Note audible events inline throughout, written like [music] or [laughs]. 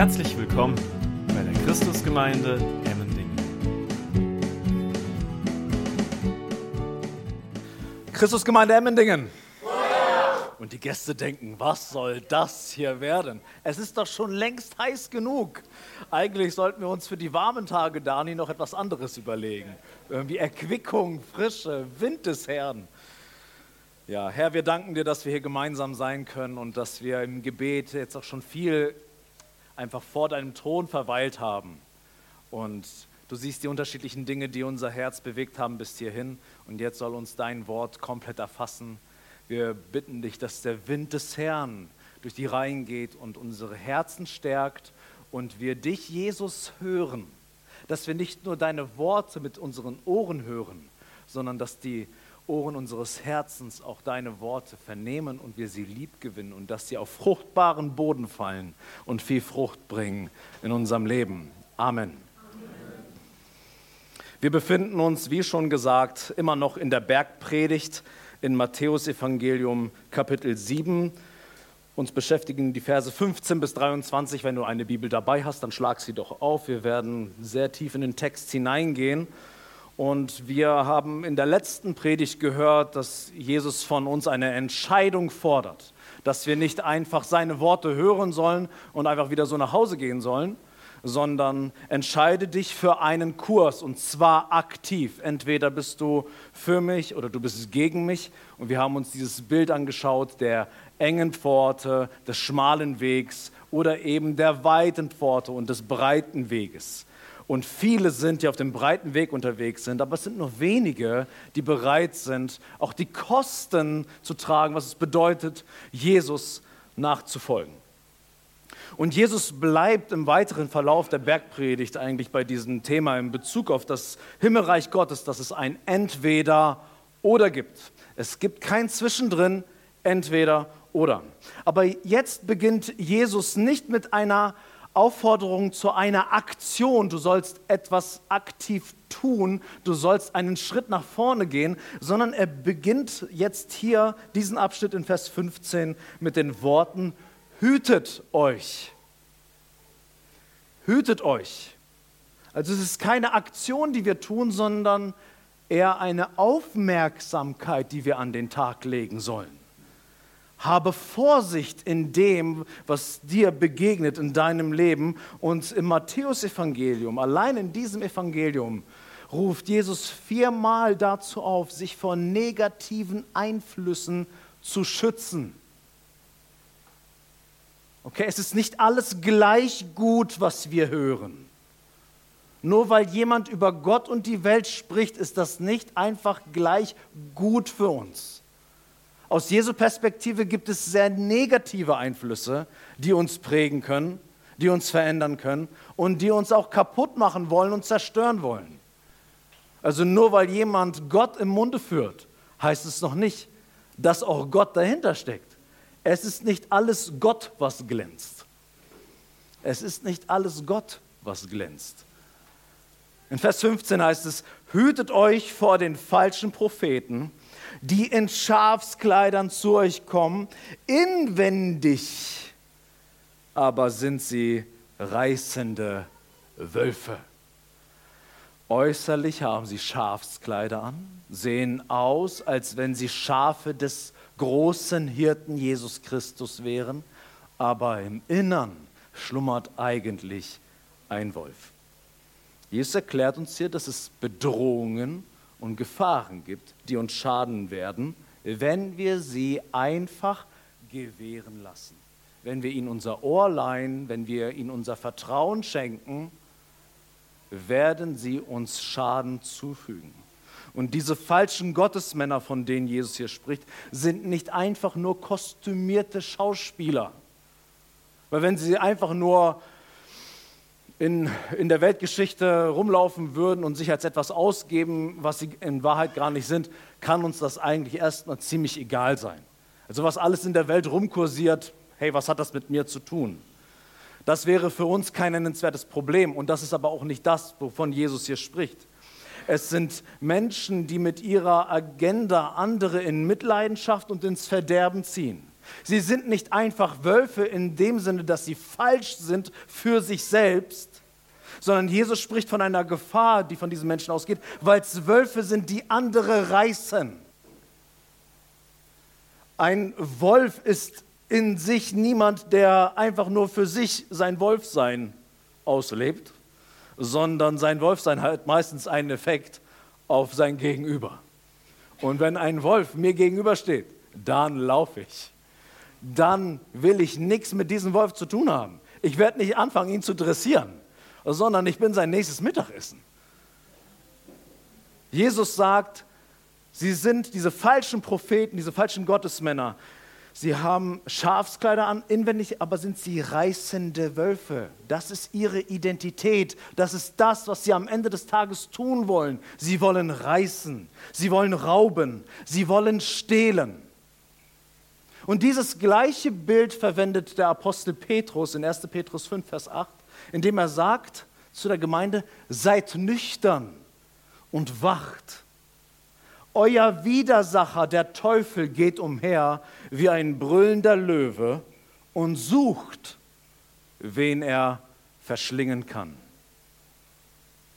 Herzlich willkommen bei der Christusgemeinde Emmendingen. Christusgemeinde Emmendingen. Und die Gäste denken, was soll das hier werden? Es ist doch schon längst heiß genug. Eigentlich sollten wir uns für die warmen Tage, Dani, noch etwas anderes überlegen. Irgendwie Erquickung, Frische, Wind des Herrn. Ja, Herr, wir danken dir, dass wir hier gemeinsam sein können und dass wir im Gebet jetzt auch schon viel einfach vor deinem Thron verweilt haben. Und du siehst die unterschiedlichen Dinge, die unser Herz bewegt haben bis hierhin. Und jetzt soll uns dein Wort komplett erfassen. Wir bitten dich, dass der Wind des Herrn durch die Reihen geht und unsere Herzen stärkt und wir dich, Jesus, hören. Dass wir nicht nur deine Worte mit unseren Ohren hören, sondern dass die Ohren unseres Herzens auch deine Worte vernehmen und wir sie lieb gewinnen und dass sie auf fruchtbaren Boden fallen und viel Frucht bringen in unserem Leben. Amen. Wir befinden uns, wie schon gesagt, immer noch in der Bergpredigt in Matthäus Evangelium Kapitel 7. Uns beschäftigen die Verse 15 bis 23. Wenn du eine Bibel dabei hast, dann schlag sie doch auf. Wir werden sehr tief in den Text hineingehen. Und wir haben in der letzten Predigt gehört, dass Jesus von uns eine Entscheidung fordert, dass wir nicht einfach seine Worte hören sollen und einfach wieder so nach Hause gehen sollen, sondern entscheide dich für einen Kurs und zwar aktiv. Entweder bist du für mich oder du bist gegen mich. Und wir haben uns dieses Bild angeschaut der engen Pforte, des schmalen Wegs oder eben der weiten Pforte und des breiten Weges. Und viele sind, die auf dem breiten Weg unterwegs sind, aber es sind nur wenige, die bereit sind, auch die Kosten zu tragen, was es bedeutet, Jesus nachzufolgen. Und Jesus bleibt im weiteren Verlauf der Bergpredigt eigentlich bei diesem Thema in Bezug auf das Himmelreich Gottes, dass es ein Entweder oder gibt. Es gibt kein Zwischendrin, entweder oder. Aber jetzt beginnt Jesus nicht mit einer Aufforderung zu einer Aktion. Du sollst etwas aktiv tun, du sollst einen Schritt nach vorne gehen, sondern er beginnt jetzt hier diesen Abschnitt in Vers 15 mit den Worten, hütet euch. Hütet euch. Also es ist keine Aktion, die wir tun, sondern eher eine Aufmerksamkeit, die wir an den Tag legen sollen. Habe Vorsicht in dem, was dir begegnet in deinem Leben. Und im Matthäusevangelium, allein in diesem Evangelium, ruft Jesus viermal dazu auf, sich vor negativen Einflüssen zu schützen. Okay, es ist nicht alles gleich gut, was wir hören. Nur weil jemand über Gott und die Welt spricht, ist das nicht einfach gleich gut für uns. Aus Jesu Perspektive gibt es sehr negative Einflüsse, die uns prägen können, die uns verändern können und die uns auch kaputt machen wollen und zerstören wollen. Also nur weil jemand Gott im Munde führt, heißt es noch nicht, dass auch Gott dahinter steckt. Es ist nicht alles Gott, was glänzt. Es ist nicht alles Gott, was glänzt. In Vers 15 heißt es, hütet euch vor den falschen Propheten, die in Schafskleidern zu euch kommen, inwendig aber sind sie reißende Wölfe. Äußerlich haben sie Schafskleider an, sehen aus, als wenn sie Schafe des großen Hirten Jesus Christus wären, aber im Innern schlummert eigentlich ein Wolf. Jesus erklärt uns hier, dass es Bedrohungen und Gefahren gibt, die uns schaden werden, wenn wir sie einfach gewähren lassen. Wenn wir ihnen unser Ohr leihen, wenn wir ihnen unser Vertrauen schenken, werden sie uns Schaden zufügen. Und diese falschen Gottesmänner, von denen Jesus hier spricht, sind nicht einfach nur kostümierte Schauspieler. Weil wenn sie einfach nur in, in der Weltgeschichte rumlaufen würden und sich als etwas ausgeben, was sie in Wahrheit gar nicht sind, kann uns das eigentlich erstmal ziemlich egal sein. Also was alles in der Welt rumkursiert, hey, was hat das mit mir zu tun? Das wäre für uns kein nennenswertes Problem und das ist aber auch nicht das, wovon Jesus hier spricht. Es sind Menschen, die mit ihrer Agenda andere in Mitleidenschaft und ins Verderben ziehen. Sie sind nicht einfach Wölfe in dem Sinne, dass sie falsch sind für sich selbst, sondern Jesus spricht von einer Gefahr, die von diesen Menschen ausgeht, weil es Wölfe sind, die andere reißen. Ein Wolf ist in sich niemand, der einfach nur für sich sein Wolfsein auslebt, sondern sein Wolfsein hat meistens einen Effekt auf sein Gegenüber. Und wenn ein Wolf mir gegenübersteht, dann laufe ich. Dann will ich nichts mit diesem Wolf zu tun haben. Ich werde nicht anfangen, ihn zu dressieren, sondern ich bin sein nächstes Mittagessen. Jesus sagt, sie sind diese falschen Propheten, diese falschen Gottesmänner, Sie haben Schafskleider an, inwendig aber sind sie reißende Wölfe. Das ist ihre Identität. Das ist das, was sie am Ende des Tages tun wollen. Sie wollen reißen, sie wollen rauben, sie wollen stehlen. Und dieses gleiche Bild verwendet der Apostel Petrus in 1. Petrus 5, Vers 8, indem er sagt zu der Gemeinde, seid nüchtern und wacht. Euer Widersacher, der Teufel, geht umher wie ein brüllender Löwe und sucht, wen er verschlingen kann.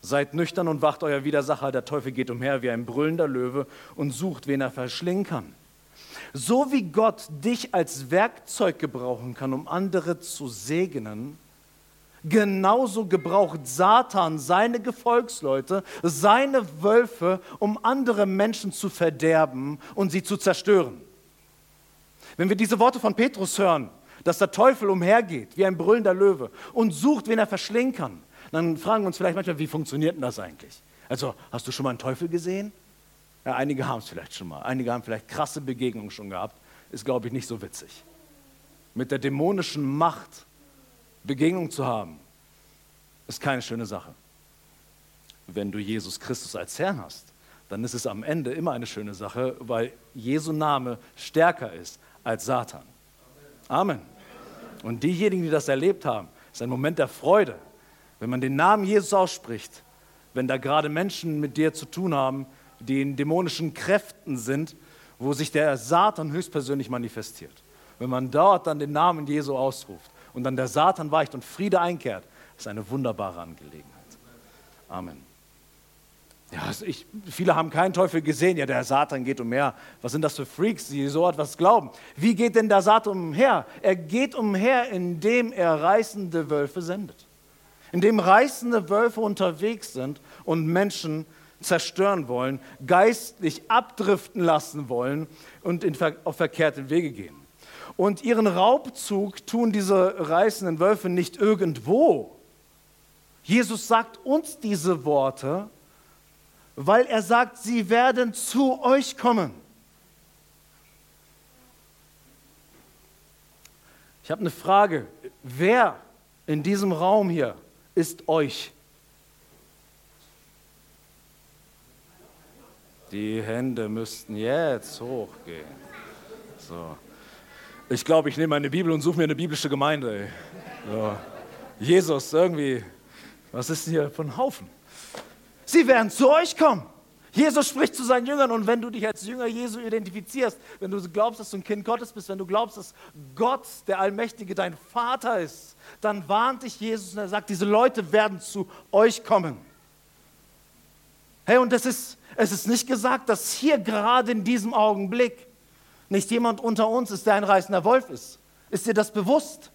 Seid nüchtern und wacht, euer Widersacher, der Teufel geht umher wie ein brüllender Löwe und sucht, wen er verschlingen kann. So wie Gott dich als Werkzeug gebrauchen kann, um andere zu segnen, Genauso gebraucht Satan seine Gefolgsleute, seine Wölfe, um andere Menschen zu verderben und sie zu zerstören. Wenn wir diese Worte von Petrus hören, dass der Teufel umhergeht wie ein brüllender Löwe und sucht, wen er verschlingen kann, dann fragen wir uns vielleicht manchmal, wie funktioniert denn das eigentlich? Also, hast du schon mal einen Teufel gesehen? Ja, einige haben es vielleicht schon mal. Einige haben vielleicht krasse Begegnungen schon gehabt. Ist, glaube ich, nicht so witzig. Mit der dämonischen Macht Begegnung zu haben, ist keine schöne Sache. Wenn du Jesus Christus als Herrn hast, dann ist es am Ende immer eine schöne Sache, weil Jesu Name stärker ist als Satan. Amen. Und diejenigen, die das erlebt haben, ist ein Moment der Freude, wenn man den Namen Jesus ausspricht, wenn da gerade Menschen mit dir zu tun haben, die in dämonischen Kräften sind, wo sich der Satan höchstpersönlich manifestiert. Wenn man dort dann den Namen Jesu ausruft, und dann der Satan weicht und Friede einkehrt, ist eine wunderbare Angelegenheit. Amen. Ja, also ich, viele haben keinen Teufel gesehen. Ja, der Satan geht umher. Was sind das für Freaks, die so etwas glauben? Wie geht denn der Satan umher? Er geht umher, indem er reißende Wölfe sendet. Indem reißende Wölfe unterwegs sind und Menschen zerstören wollen, geistlich abdriften lassen wollen und in, auf verkehrte Wege gehen. Und ihren Raubzug tun diese reißenden Wölfe nicht irgendwo. Jesus sagt uns diese Worte, weil er sagt, sie werden zu euch kommen. Ich habe eine Frage. Wer in diesem Raum hier ist euch? Die Hände müssten jetzt hochgehen. So. Ich glaube, ich nehme meine Bibel und suche mir eine biblische Gemeinde. Ja. Jesus, irgendwie, was ist denn hier für ein Haufen? Sie werden zu euch kommen. Jesus spricht zu seinen Jüngern und wenn du dich als Jünger Jesu identifizierst, wenn du glaubst, dass du ein Kind Gottes bist, wenn du glaubst, dass Gott, der Allmächtige, dein Vater ist, dann warnt dich Jesus und er sagt, diese Leute werden zu euch kommen. Hey, und es ist, es ist nicht gesagt, dass hier gerade in diesem Augenblick nicht jemand unter uns ist, der ein reißender Wolf ist. Ist dir das bewusst?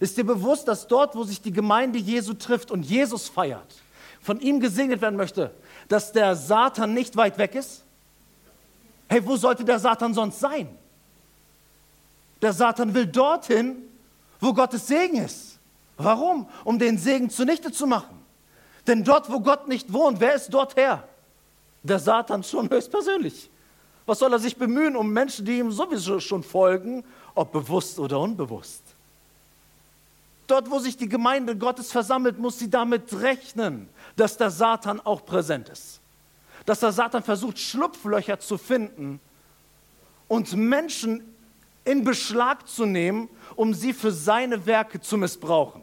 Ist dir bewusst, dass dort, wo sich die Gemeinde Jesu trifft und Jesus feiert, von ihm gesegnet werden möchte, dass der Satan nicht weit weg ist? Hey, wo sollte der Satan sonst sein? Der Satan will dorthin, wo Gottes Segen ist. Warum? Um den Segen zunichte zu machen. Denn dort, wo Gott nicht wohnt, wer ist dort her? Der Satan schon höchstpersönlich. Was soll er sich bemühen um Menschen, die ihm sowieso schon folgen, ob bewusst oder unbewusst? Dort, wo sich die Gemeinde Gottes versammelt, muss sie damit rechnen, dass der Satan auch präsent ist. Dass der Satan versucht, Schlupflöcher zu finden und Menschen in Beschlag zu nehmen, um sie für seine Werke zu missbrauchen.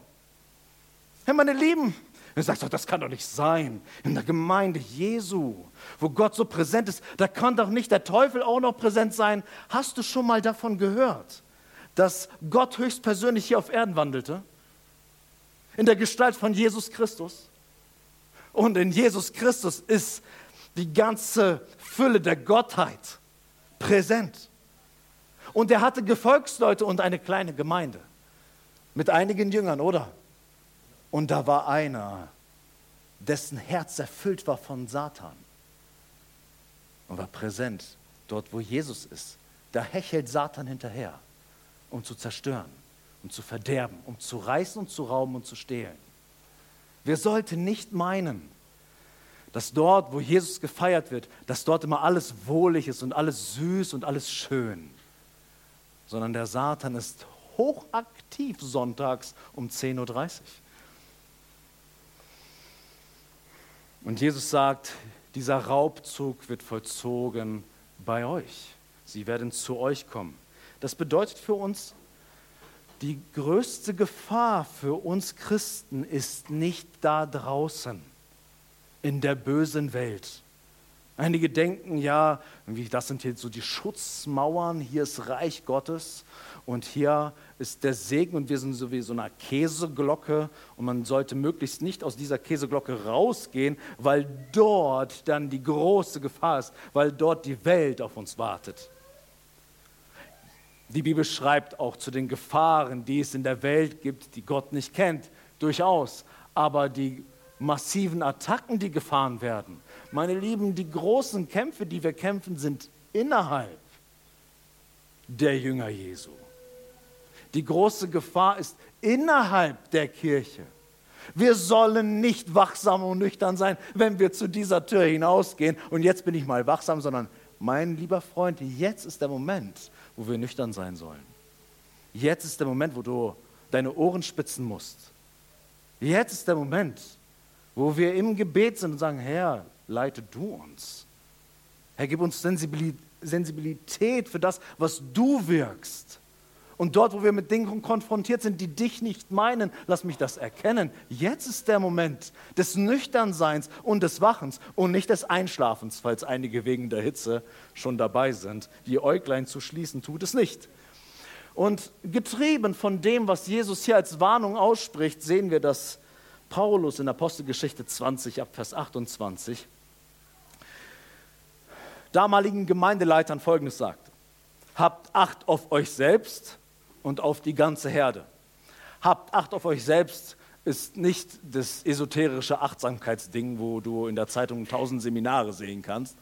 Hey, meine Lieben, Du sagst doch, das kann doch nicht sein. In der Gemeinde Jesu, wo Gott so präsent ist, da kann doch nicht der Teufel auch noch präsent sein. Hast du schon mal davon gehört, dass Gott höchstpersönlich hier auf Erden wandelte? In der Gestalt von Jesus Christus. Und in Jesus Christus ist die ganze Fülle der Gottheit präsent. Und er hatte Gefolgsleute und eine kleine Gemeinde mit einigen Jüngern, oder? Und da war einer, dessen Herz erfüllt war von Satan und war präsent dort, wo Jesus ist. Da hechelt Satan hinterher, um zu zerstören, um zu verderben, um zu reißen und zu rauben und zu stehlen. Wir sollten nicht meinen, dass dort, wo Jesus gefeiert wird, dass dort immer alles wohlig ist und alles süß und alles schön, sondern der Satan ist hochaktiv sonntags um 10.30 Uhr. Und Jesus sagt, dieser Raubzug wird vollzogen bei euch. Sie werden zu euch kommen. Das bedeutet für uns, die größte Gefahr für uns Christen ist nicht da draußen in der bösen Welt. Einige denken, ja, das sind hier so die Schutzmauern, hier ist Reich Gottes und hier ist der Segen und wir sind so wie so eine Käseglocke und man sollte möglichst nicht aus dieser Käseglocke rausgehen, weil dort dann die große Gefahr ist, weil dort die Welt auf uns wartet. Die Bibel schreibt auch zu den Gefahren, die es in der Welt gibt, die Gott nicht kennt, durchaus. Aber die massiven Attacken, die gefahren werden, meine Lieben, die großen Kämpfe, die wir kämpfen, sind innerhalb der Jünger Jesu. Die große Gefahr ist innerhalb der Kirche. Wir sollen nicht wachsam und nüchtern sein, wenn wir zu dieser Tür hinausgehen. Und jetzt bin ich mal wachsam, sondern mein lieber Freund, jetzt ist der Moment, wo wir nüchtern sein sollen. Jetzt ist der Moment, wo du deine Ohren spitzen musst. Jetzt ist der Moment, wo wir im Gebet sind und sagen, Herr, leite du uns. Herr, gib uns Sensibilität für das, was du wirkst. Und dort, wo wir mit Dingen konfrontiert sind, die dich nicht meinen, lass mich das erkennen. Jetzt ist der Moment des Nüchternseins und des Wachens und nicht des Einschlafens, falls einige wegen der Hitze schon dabei sind. Die Äuglein zu schließen tut es nicht. Und getrieben von dem, was Jesus hier als Warnung ausspricht, sehen wir, dass Paulus in Apostelgeschichte 20 ab Vers 28 damaligen Gemeindeleitern Folgendes sagt. Habt Acht auf euch selbst und auf die ganze Herde. Habt Acht auf euch selbst ist nicht das esoterische Achtsamkeitsding, wo du in der Zeitung tausend Seminare sehen kannst,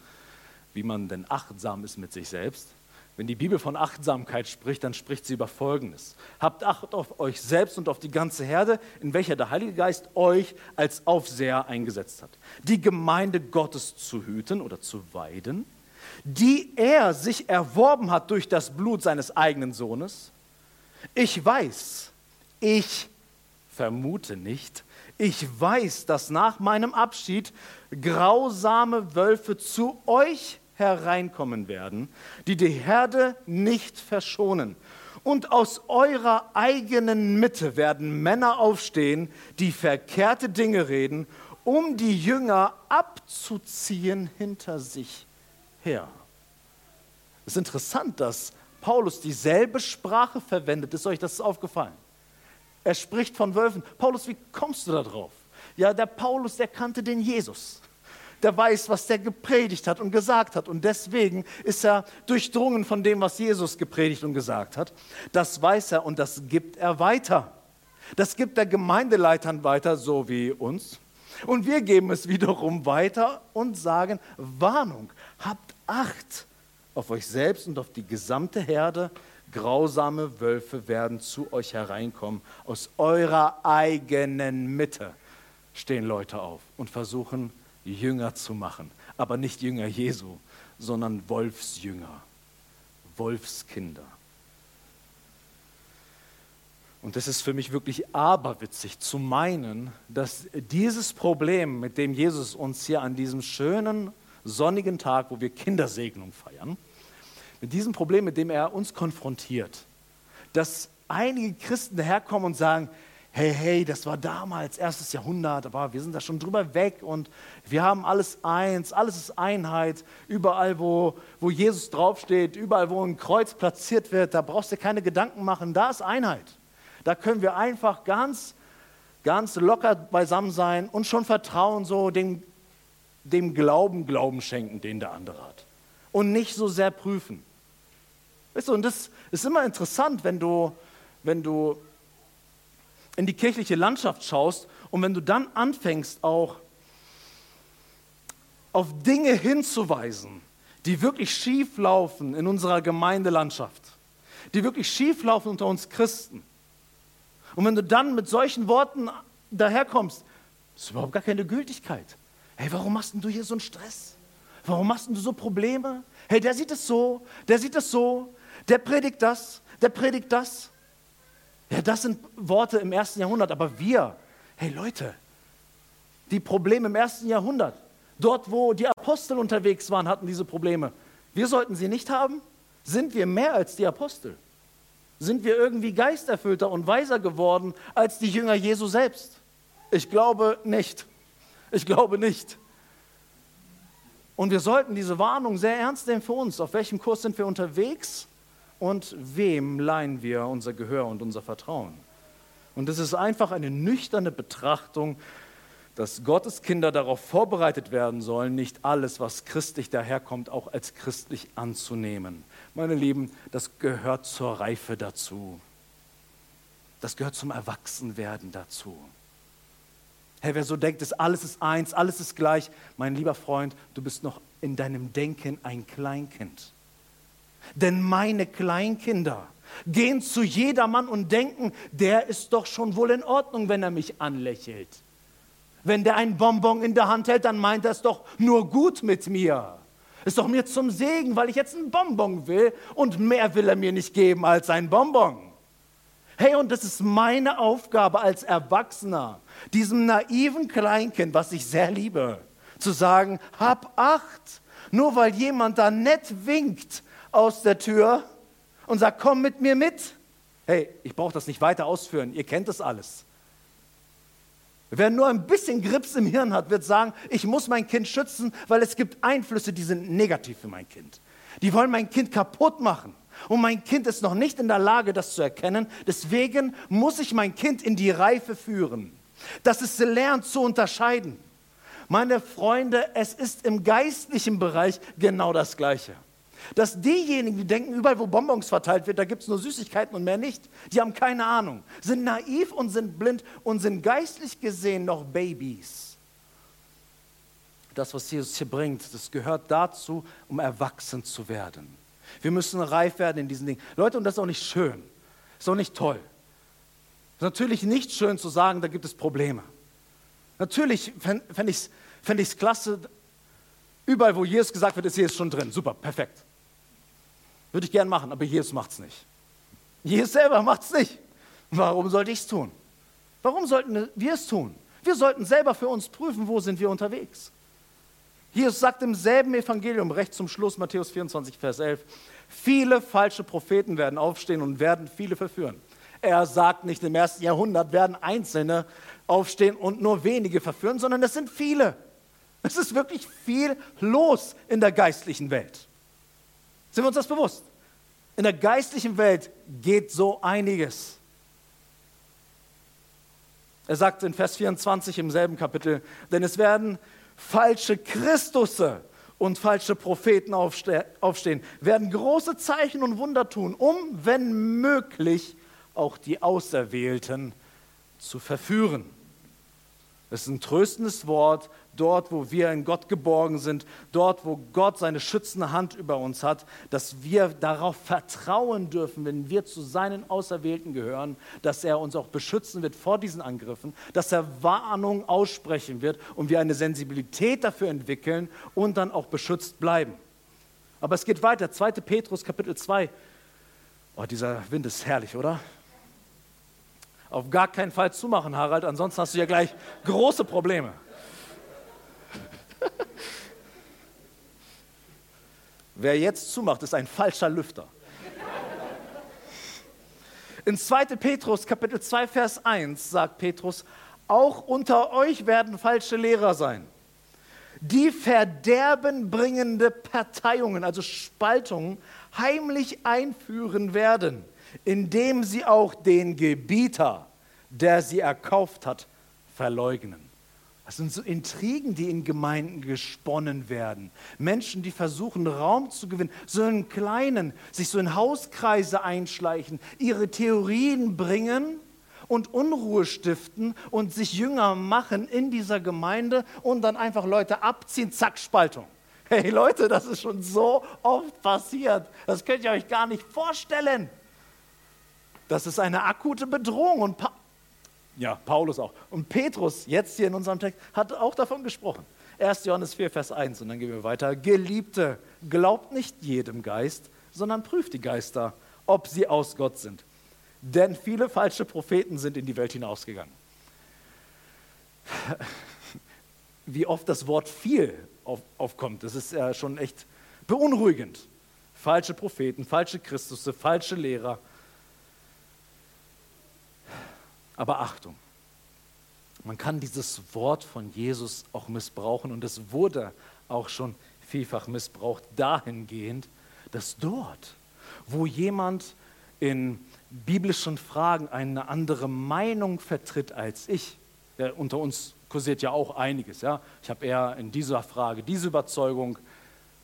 wie man denn achtsam ist mit sich selbst. Wenn die Bibel von Achtsamkeit spricht, dann spricht sie über Folgendes. Habt Acht auf euch selbst und auf die ganze Herde, in welcher der Heilige Geist euch als Aufseher eingesetzt hat. Die Gemeinde Gottes zu hüten oder zu weiden, die er sich erworben hat durch das Blut seines eigenen Sohnes, ich weiß, ich vermute nicht, ich weiß, dass nach meinem Abschied grausame Wölfe zu euch hereinkommen werden, die die Herde nicht verschonen. Und aus eurer eigenen Mitte werden Männer aufstehen, die verkehrte Dinge reden, um die Jünger abzuziehen hinter sich her. Es ist interessant, dass Paulus dieselbe Sprache verwendet. Ist euch das aufgefallen? Er spricht von Wölfen. Paulus, wie kommst du da drauf? Ja, der Paulus, der kannte den Jesus. Der weiß, was der gepredigt hat und gesagt hat. Und deswegen ist er durchdrungen von dem, was Jesus gepredigt und gesagt hat. Das weiß er und das gibt er weiter. Das gibt er Gemeindeleitern weiter, so wie uns. Und wir geben es wiederum weiter und sagen, Warnung, habt Acht auf euch selbst und auf die gesamte Herde. Grausame Wölfe werden zu euch hereinkommen. Aus eurer eigenen Mitte stehen Leute auf und versuchen, Jünger zu machen. Aber nicht Jünger Jesu, sondern Wolfsjünger, Wolfskinder. Und es ist für mich wirklich aberwitzig zu meinen, dass dieses Problem, mit dem Jesus uns hier an diesem schönen sonnigen Tag, wo wir Kindersegnung feiern, mit diesem Problem, mit dem er uns konfrontiert, dass einige Christen daherkommen und sagen, hey, hey, das war damals, erstes Jahrhundert, aber wir sind da schon drüber weg und wir haben alles eins, alles ist Einheit. Überall, wo, wo Jesus draufsteht, überall, wo ein Kreuz platziert wird, da brauchst du keine Gedanken machen, da ist Einheit. Da können wir einfach ganz, ganz locker beisammen sein und schon vertrauen, so dem, dem Glauben Glauben schenken, den der andere hat. Und nicht so sehr prüfen. Weißt du, und das ist immer interessant, wenn du, wenn du in die kirchliche Landschaft schaust und wenn du dann anfängst auch auf Dinge hinzuweisen, die wirklich schief laufen in unserer Gemeindelandschaft, die wirklich schief laufen unter uns Christen. Und wenn du dann mit solchen Worten daherkommst, ist überhaupt gar keine Gültigkeit. Hey, warum machst du hier so einen Stress? Warum machst du so Probleme? Hey, der sieht es so, der sieht es so, der predigt das, der predigt das. Ja, das sind Worte im ersten Jahrhundert, aber wir, hey Leute, die Probleme im ersten Jahrhundert, dort wo die Apostel unterwegs waren, hatten diese Probleme. Wir sollten sie nicht haben? Sind wir mehr als die Apostel? Sind wir irgendwie geisterfüllter und weiser geworden als die Jünger Jesu selbst? Ich glaube nicht. Ich glaube nicht. Und wir sollten diese Warnung sehr ernst nehmen für uns. Auf welchem Kurs sind wir unterwegs? und wem leihen wir unser Gehör und unser Vertrauen. Und es ist einfach eine nüchterne Betrachtung, dass Gottes Kinder darauf vorbereitet werden sollen, nicht alles, was christlich daherkommt, auch als christlich anzunehmen. Meine Lieben, das gehört zur Reife dazu. Das gehört zum Erwachsenwerden dazu. Hey, wer so denkt, dass alles ist eins, alles ist gleich, mein lieber Freund, du bist noch in deinem Denken ein Kleinkind. Denn meine Kleinkinder gehen zu jedermann und denken, der ist doch schon wohl in Ordnung, wenn er mich anlächelt. Wenn der ein Bonbon in der Hand hält, dann meint er es doch nur gut mit mir. Ist doch mir zum Segen, weil ich jetzt ein Bonbon will und mehr will er mir nicht geben als ein Bonbon. Hey, und das ist meine Aufgabe als Erwachsener, diesem naiven Kleinkind, was ich sehr liebe, zu sagen, hab acht. Nur weil jemand da nett winkt, aus der Tür und sagt, komm mit mir mit. Hey, ich brauche das nicht weiter ausführen, ihr kennt das alles. Wer nur ein bisschen Grips im Hirn hat, wird sagen, ich muss mein Kind schützen, weil es gibt Einflüsse, die sind negativ für mein Kind. Die wollen mein Kind kaputt machen. Und mein Kind ist noch nicht in der Lage, das zu erkennen. Deswegen muss ich mein Kind in die Reife führen, dass es lernt zu unterscheiden. Meine Freunde, es ist im geistlichen Bereich genau das Gleiche. Dass diejenigen, die denken, überall wo Bonbons verteilt wird, da gibt es nur Süßigkeiten und mehr nicht, die haben keine Ahnung, sind naiv und sind blind und sind geistlich gesehen noch Babys. Das, was Jesus hier bringt, das gehört dazu, um erwachsen zu werden. Wir müssen reif werden in diesen Dingen. Leute, und das ist auch nicht schön, ist auch nicht toll. Ist natürlich nicht schön zu sagen, da gibt es Probleme. Natürlich fände ich es fänd klasse, überall, wo Jesus gesagt wird, ist Jesus schon drin. Super, perfekt. Würde ich gern machen, aber Jesus macht es nicht. Jesus selber macht es nicht. Warum sollte ich es tun? Warum sollten wir es tun? Wir sollten selber für uns prüfen, wo sind wir unterwegs. Jesus sagt im selben Evangelium, recht zum Schluss, Matthäus 24, Vers 11, viele falsche Propheten werden aufstehen und werden viele verführen. Er sagt nicht, im ersten Jahrhundert werden Einzelne aufstehen und nur wenige verführen, sondern es sind viele. Es ist wirklich viel los in der geistlichen Welt. Sind wir uns das bewusst? In der geistlichen Welt geht so einiges. Er sagt in Vers 24 im selben Kapitel, denn es werden falsche Christusse und falsche Propheten aufstehen, werden große Zeichen und Wunder tun, um, wenn möglich, auch die Auserwählten zu verführen. Es ist ein tröstendes Wort, dort, wo wir in Gott geborgen sind, dort, wo Gott seine schützende Hand über uns hat, dass wir darauf vertrauen dürfen, wenn wir zu seinen Auserwählten gehören, dass er uns auch beschützen wird vor diesen Angriffen, dass er Warnung aussprechen wird und wir eine Sensibilität dafür entwickeln und dann auch beschützt bleiben. Aber es geht weiter. 2. Petrus Kapitel 2. Oh, dieser Wind ist herrlich, oder? Auf gar keinen Fall zumachen, Harald, ansonsten hast du ja gleich große Probleme. Wer jetzt zumacht, ist ein falscher Lüfter. In 2. Petrus Kapitel 2 Vers 1 sagt Petrus, auch unter euch werden falsche Lehrer sein, die verderbenbringende Parteiungen, also Spaltungen, heimlich einführen werden, indem sie auch den Gebieter, der sie erkauft hat, verleugnen. Das sind so Intrigen, die in Gemeinden gesponnen werden. Menschen, die versuchen, Raum zu gewinnen, so einen kleinen, sich so in Hauskreise einschleichen, ihre Theorien bringen und Unruhe stiften und sich jünger machen in dieser Gemeinde und dann einfach Leute abziehen, zack, Spaltung. Hey Leute, das ist schon so oft passiert. Das könnt ihr euch gar nicht vorstellen. Das ist eine akute Bedrohung und ja, Paulus auch. Und Petrus, jetzt hier in unserem Text, hat auch davon gesprochen. 1. Johannes 4, Vers 1 und dann gehen wir weiter. Geliebte, glaubt nicht jedem Geist, sondern prüft die Geister, ob sie aus Gott sind. Denn viele falsche Propheten sind in die Welt hinausgegangen. [laughs] Wie oft das Wort viel auf, aufkommt, das ist ja schon echt beunruhigend. Falsche Propheten, falsche Christusse, falsche Lehrer, aber Achtung, man kann dieses Wort von Jesus auch missbrauchen und es wurde auch schon vielfach missbraucht dahingehend, dass dort, wo jemand in biblischen Fragen eine andere Meinung vertritt als ich, ja, unter uns kursiert ja auch einiges, ja. Ich habe eher in dieser Frage diese Überzeugung,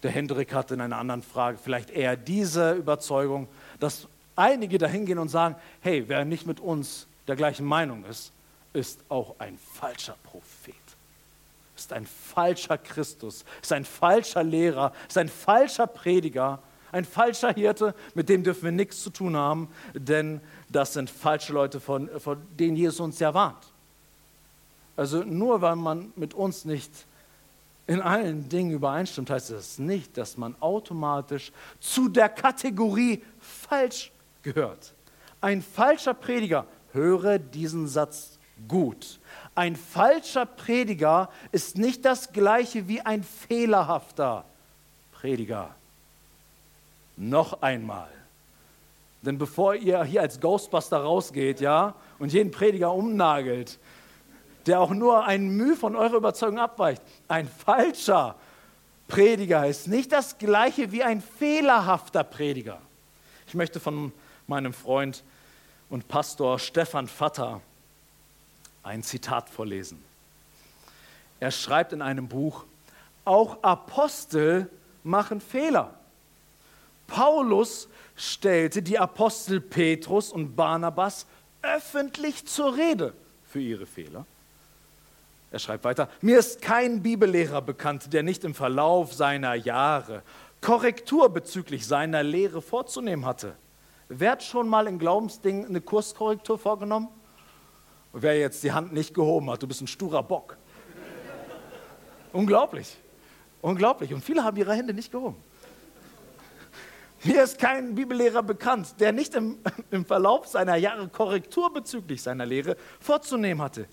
der Hendrik hat in einer anderen Frage vielleicht eher diese Überzeugung, dass einige dahin gehen und sagen, hey, wer nicht mit uns der gleichen Meinung ist, ist auch ein falscher Prophet, ist ein falscher Christus, ist ein falscher Lehrer, ist ein falscher Prediger, ein falscher Hirte, mit dem dürfen wir nichts zu tun haben, denn das sind falsche Leute, von, von denen Jesus uns ja warnt. Also nur weil man mit uns nicht in allen Dingen übereinstimmt, heißt das nicht, dass man automatisch zu der Kategorie falsch gehört. Ein falscher Prediger Höre diesen Satz gut. Ein falscher Prediger ist nicht das gleiche wie ein fehlerhafter Prediger. Noch einmal. Denn bevor ihr hier als Ghostbuster rausgeht, ja, und jeden Prediger umnagelt, der auch nur ein Mühe von eurer Überzeugung abweicht, ein falscher Prediger ist nicht das gleiche wie ein fehlerhafter Prediger. Ich möchte von meinem Freund und Pastor Stefan Vatter ein Zitat vorlesen. Er schreibt in einem Buch, auch Apostel machen Fehler. Paulus stellte die Apostel Petrus und Barnabas öffentlich zur Rede für ihre Fehler. Er schreibt weiter, mir ist kein Bibellehrer bekannt, der nicht im Verlauf seiner Jahre Korrektur bezüglich seiner Lehre vorzunehmen hatte. Wer hat schon mal in Glaubensdingen eine Kurskorrektur vorgenommen? wer jetzt die Hand nicht gehoben hat, du bist ein sturer Bock. Unglaublich. Unglaublich. Und viele haben ihre Hände nicht gehoben. Mir ist kein Bibellehrer bekannt, der nicht im, [laughs] im Verlauf seiner Jahre Korrektur bezüglich seiner Lehre vorzunehmen hatte.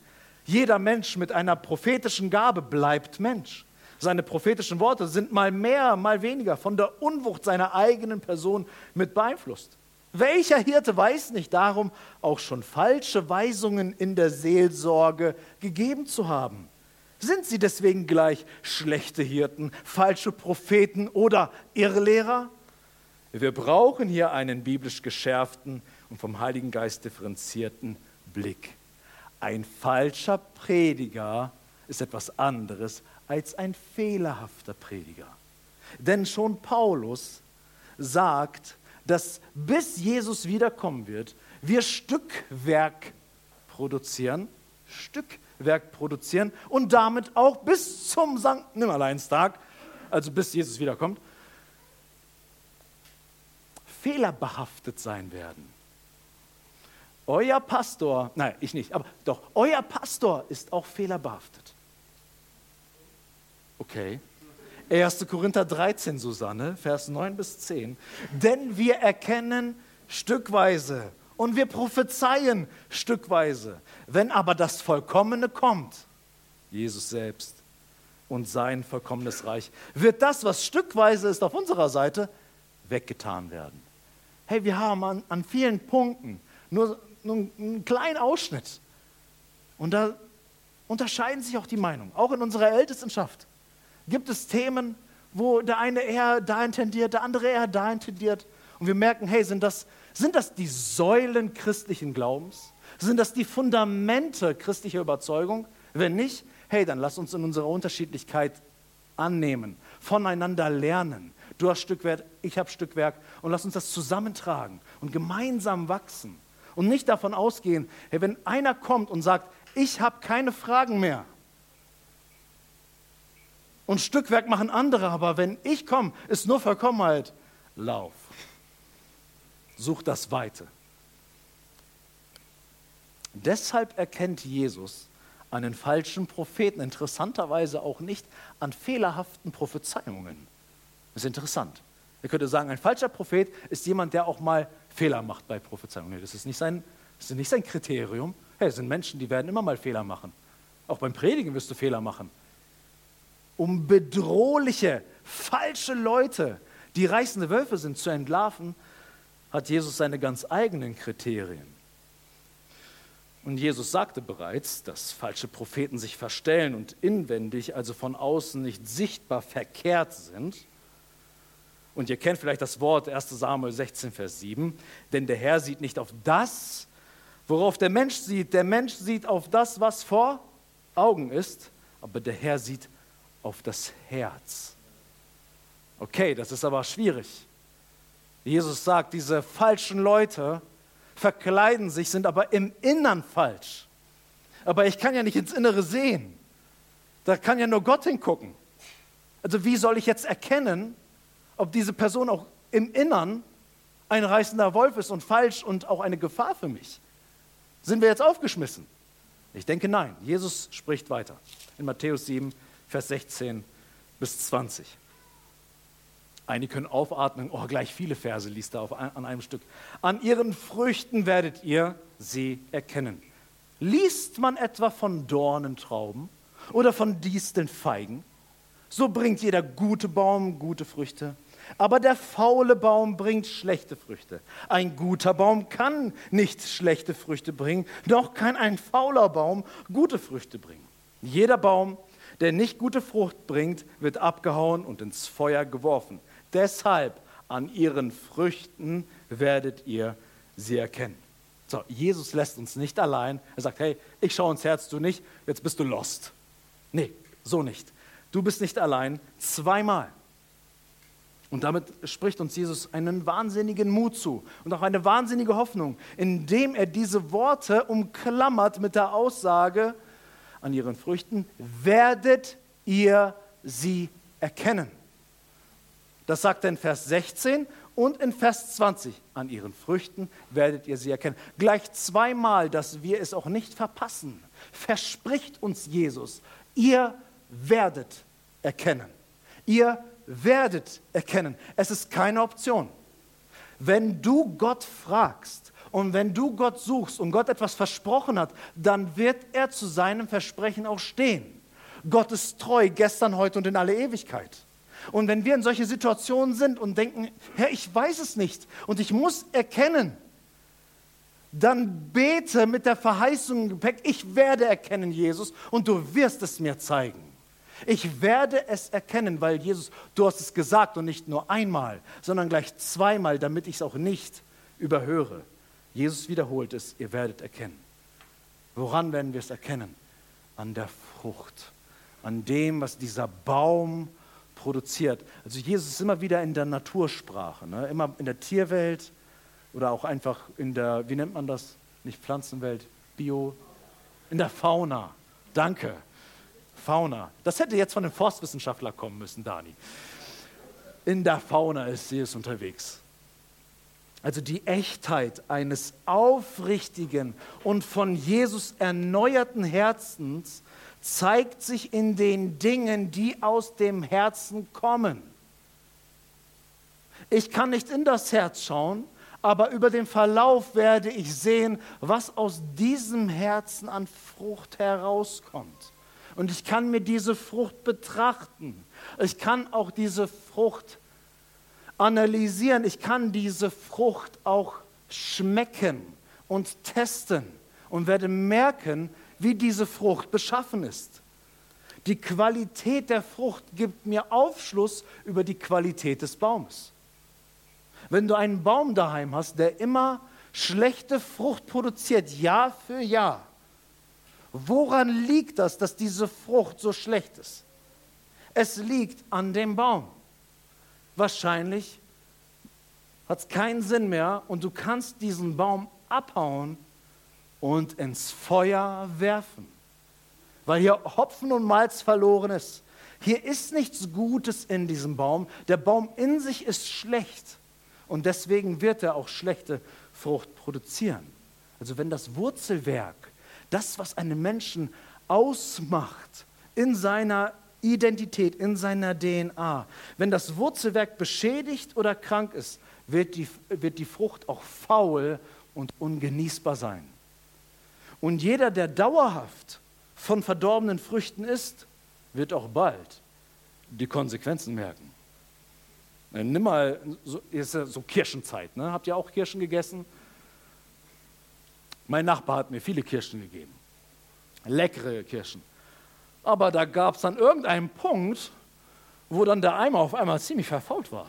Jeder Mensch mit einer prophetischen Gabe bleibt Mensch. Seine prophetischen Worte sind mal mehr, mal weniger von der Unwucht seiner eigenen Person mit beeinflusst. Welcher Hirte weiß nicht darum, auch schon falsche Weisungen in der Seelsorge gegeben zu haben? Sind sie deswegen gleich schlechte Hirten, falsche Propheten oder Irrlehrer? Wir brauchen hier einen biblisch geschärften und vom Heiligen Geist differenzierten Blick. Ein falscher Prediger ist etwas anderes als ein fehlerhafter Prediger. Denn schon Paulus sagt, dass bis Jesus wiederkommen wird, wir Stückwerk produzieren, Stückwerk produzieren und damit auch bis zum Sankt Nimmerleinstag, also bis Jesus wiederkommt, fehlerbehaftet sein werden. Euer Pastor, nein, ich nicht, aber doch, euer Pastor ist auch fehlerbehaftet. Okay. 1. Korinther 13, Susanne, Vers 9 bis 10. Denn wir erkennen stückweise und wir prophezeien stückweise. Wenn aber das Vollkommene kommt, Jesus selbst und sein vollkommenes Reich, wird das, was stückweise ist auf unserer Seite, weggetan werden. Hey, wir haben an, an vielen Punkten nur, nur einen kleinen Ausschnitt. Und da unterscheiden sich auch die Meinungen. Auch in unserer Ältestenschaft gibt es Themen, wo der eine eher dahin tendiert, der andere eher dahin tendiert. Und wir merken, hey, sind das, sind das die Säulen christlichen Glaubens? Sind das die Fundamente christlicher Überzeugung? Wenn nicht, hey, dann lass uns in unserer Unterschiedlichkeit annehmen, voneinander lernen. Du hast Stückwerk, ich habe Stückwerk und lass uns das zusammentragen und gemeinsam wachsen. Und nicht davon ausgehen, hey, wenn einer kommt und sagt, ich habe keine Fragen mehr. Und Stückwerk machen andere, aber wenn ich komme, ist nur Vollkommenheit. Lauf. Such das Weite. Deshalb erkennt Jesus einen falschen Propheten interessanterweise auch nicht an fehlerhaften Prophezeiungen. Das ist interessant. Er könnte sagen, ein falscher Prophet ist jemand, der auch mal Fehler macht bei Prophezeiungen. Das ist nicht sein, das ist nicht sein Kriterium. Hey, es sind Menschen, die werden immer mal Fehler machen. Auch beim Predigen wirst du Fehler machen. Um bedrohliche, falsche Leute, die reißende Wölfe sind, zu entlarven, hat Jesus seine ganz eigenen Kriterien. Und Jesus sagte bereits, dass falsche Propheten sich verstellen und inwendig, also von außen nicht sichtbar verkehrt sind. Und ihr kennt vielleicht das Wort 1 Samuel 16, Vers 7, denn der Herr sieht nicht auf das, Worauf der Mensch sieht, der Mensch sieht auf das, was vor Augen ist, aber der Herr sieht auf das Herz. Okay, das ist aber schwierig. Jesus sagt, diese falschen Leute verkleiden sich, sind aber im Innern falsch. Aber ich kann ja nicht ins Innere sehen. Da kann ja nur Gott hingucken. Also wie soll ich jetzt erkennen, ob diese Person auch im Innern ein reißender Wolf ist und falsch und auch eine Gefahr für mich? Sind wir jetzt aufgeschmissen? Ich denke nein. Jesus spricht weiter in Matthäus 7, Vers 16 bis 20. Einige können aufatmen, oh, gleich viele Verse liest er auf, an einem Stück. An ihren Früchten werdet ihr sie erkennen. Liest man etwa von Dornentrauben oder von Disteln Feigen, so bringt jeder gute Baum gute Früchte aber der faule Baum bringt schlechte Früchte. Ein guter Baum kann nicht schlechte Früchte bringen, doch kann ein fauler Baum gute Früchte bringen. Jeder Baum, der nicht gute Frucht bringt, wird abgehauen und ins Feuer geworfen. Deshalb an ihren Früchten werdet ihr sie erkennen. So, Jesus lässt uns nicht allein. Er sagt, hey, ich schaue ins Herz, du nicht, jetzt bist du lost. Nee, so nicht. Du bist nicht allein. Zweimal. Und damit spricht uns Jesus einen wahnsinnigen Mut zu und auch eine wahnsinnige Hoffnung, indem er diese Worte umklammert mit der Aussage, an ihren Früchten werdet ihr sie erkennen. Das sagt er in Vers 16 und in Vers 20. An ihren Früchten werdet ihr sie erkennen. Gleich zweimal, dass wir es auch nicht verpassen, verspricht uns Jesus, ihr werdet erkennen. Ihr werdet erkennen. Es ist keine Option. Wenn du Gott fragst und wenn du Gott suchst und Gott etwas versprochen hat, dann wird er zu seinem Versprechen auch stehen. Gott ist treu, gestern, heute und in alle Ewigkeit. Und wenn wir in solche Situationen sind und denken, Herr, ich weiß es nicht und ich muss erkennen, dann bete mit der Verheißung im Gepäck, ich werde erkennen, Jesus, und du wirst es mir zeigen. Ich werde es erkennen, weil Jesus, du hast es gesagt und nicht nur einmal, sondern gleich zweimal, damit ich es auch nicht überhöre. Jesus wiederholt es, ihr werdet erkennen. Woran werden wir es erkennen? An der Frucht, an dem, was dieser Baum produziert. Also Jesus ist immer wieder in der Natursprache, ne? immer in der Tierwelt oder auch einfach in der, wie nennt man das? Nicht Pflanzenwelt, Bio, in der Fauna. Danke. Fauna. Das hätte jetzt von einem Forstwissenschaftler kommen müssen, Dani. In der Fauna ist es unterwegs. Also die Echtheit eines aufrichtigen und von Jesus erneuerten Herzens zeigt sich in den Dingen, die aus dem Herzen kommen. Ich kann nicht in das Herz schauen, aber über den Verlauf werde ich sehen, was aus diesem Herzen an Frucht herauskommt. Und ich kann mir diese Frucht betrachten. Ich kann auch diese Frucht analysieren. Ich kann diese Frucht auch schmecken. und testen und werde merken, wie diese Frucht beschaffen ist. Die Qualität der Frucht gibt mir Aufschluss über die Qualität des Baumes. Wenn du einen Baum daheim hast, der immer schlechte Frucht produziert, Jahr für Jahr, woran liegt das, dass diese Frucht so schlecht ist? Es liegt an dem Baum. Wahrscheinlich hat es keinen Sinn mehr und du kannst diesen Baum abhauen und ins Feuer werfen, weil hier Hopfen und Malz verloren ist. Hier ist nichts Gutes in diesem Baum. Der Baum in sich ist schlecht und deswegen wird er auch schlechte Frucht produzieren. Also wenn das Wurzelwerk, das, was einen Menschen ausmacht, in seiner Identität, in seiner DNA, wenn das Wurzelwerk beschädigt oder krank ist, wird die, wird die Frucht auch faul und ungenießbar sein. Und jeder, der dauerhaft von verdorbenen Früchten isst, wird auch bald die Konsequenzen merken. Äh, nimm mal, so, ist ja so Kirschenzeit, ne? habt ihr auch Kirschen gegessen? Mein Nachbar hat mir viele Kirschen gegeben, leckere Kirschen. Aber da gab es dann irgendeinen Punkt, wo dann der Eimer auf einmal ziemlich verfault war.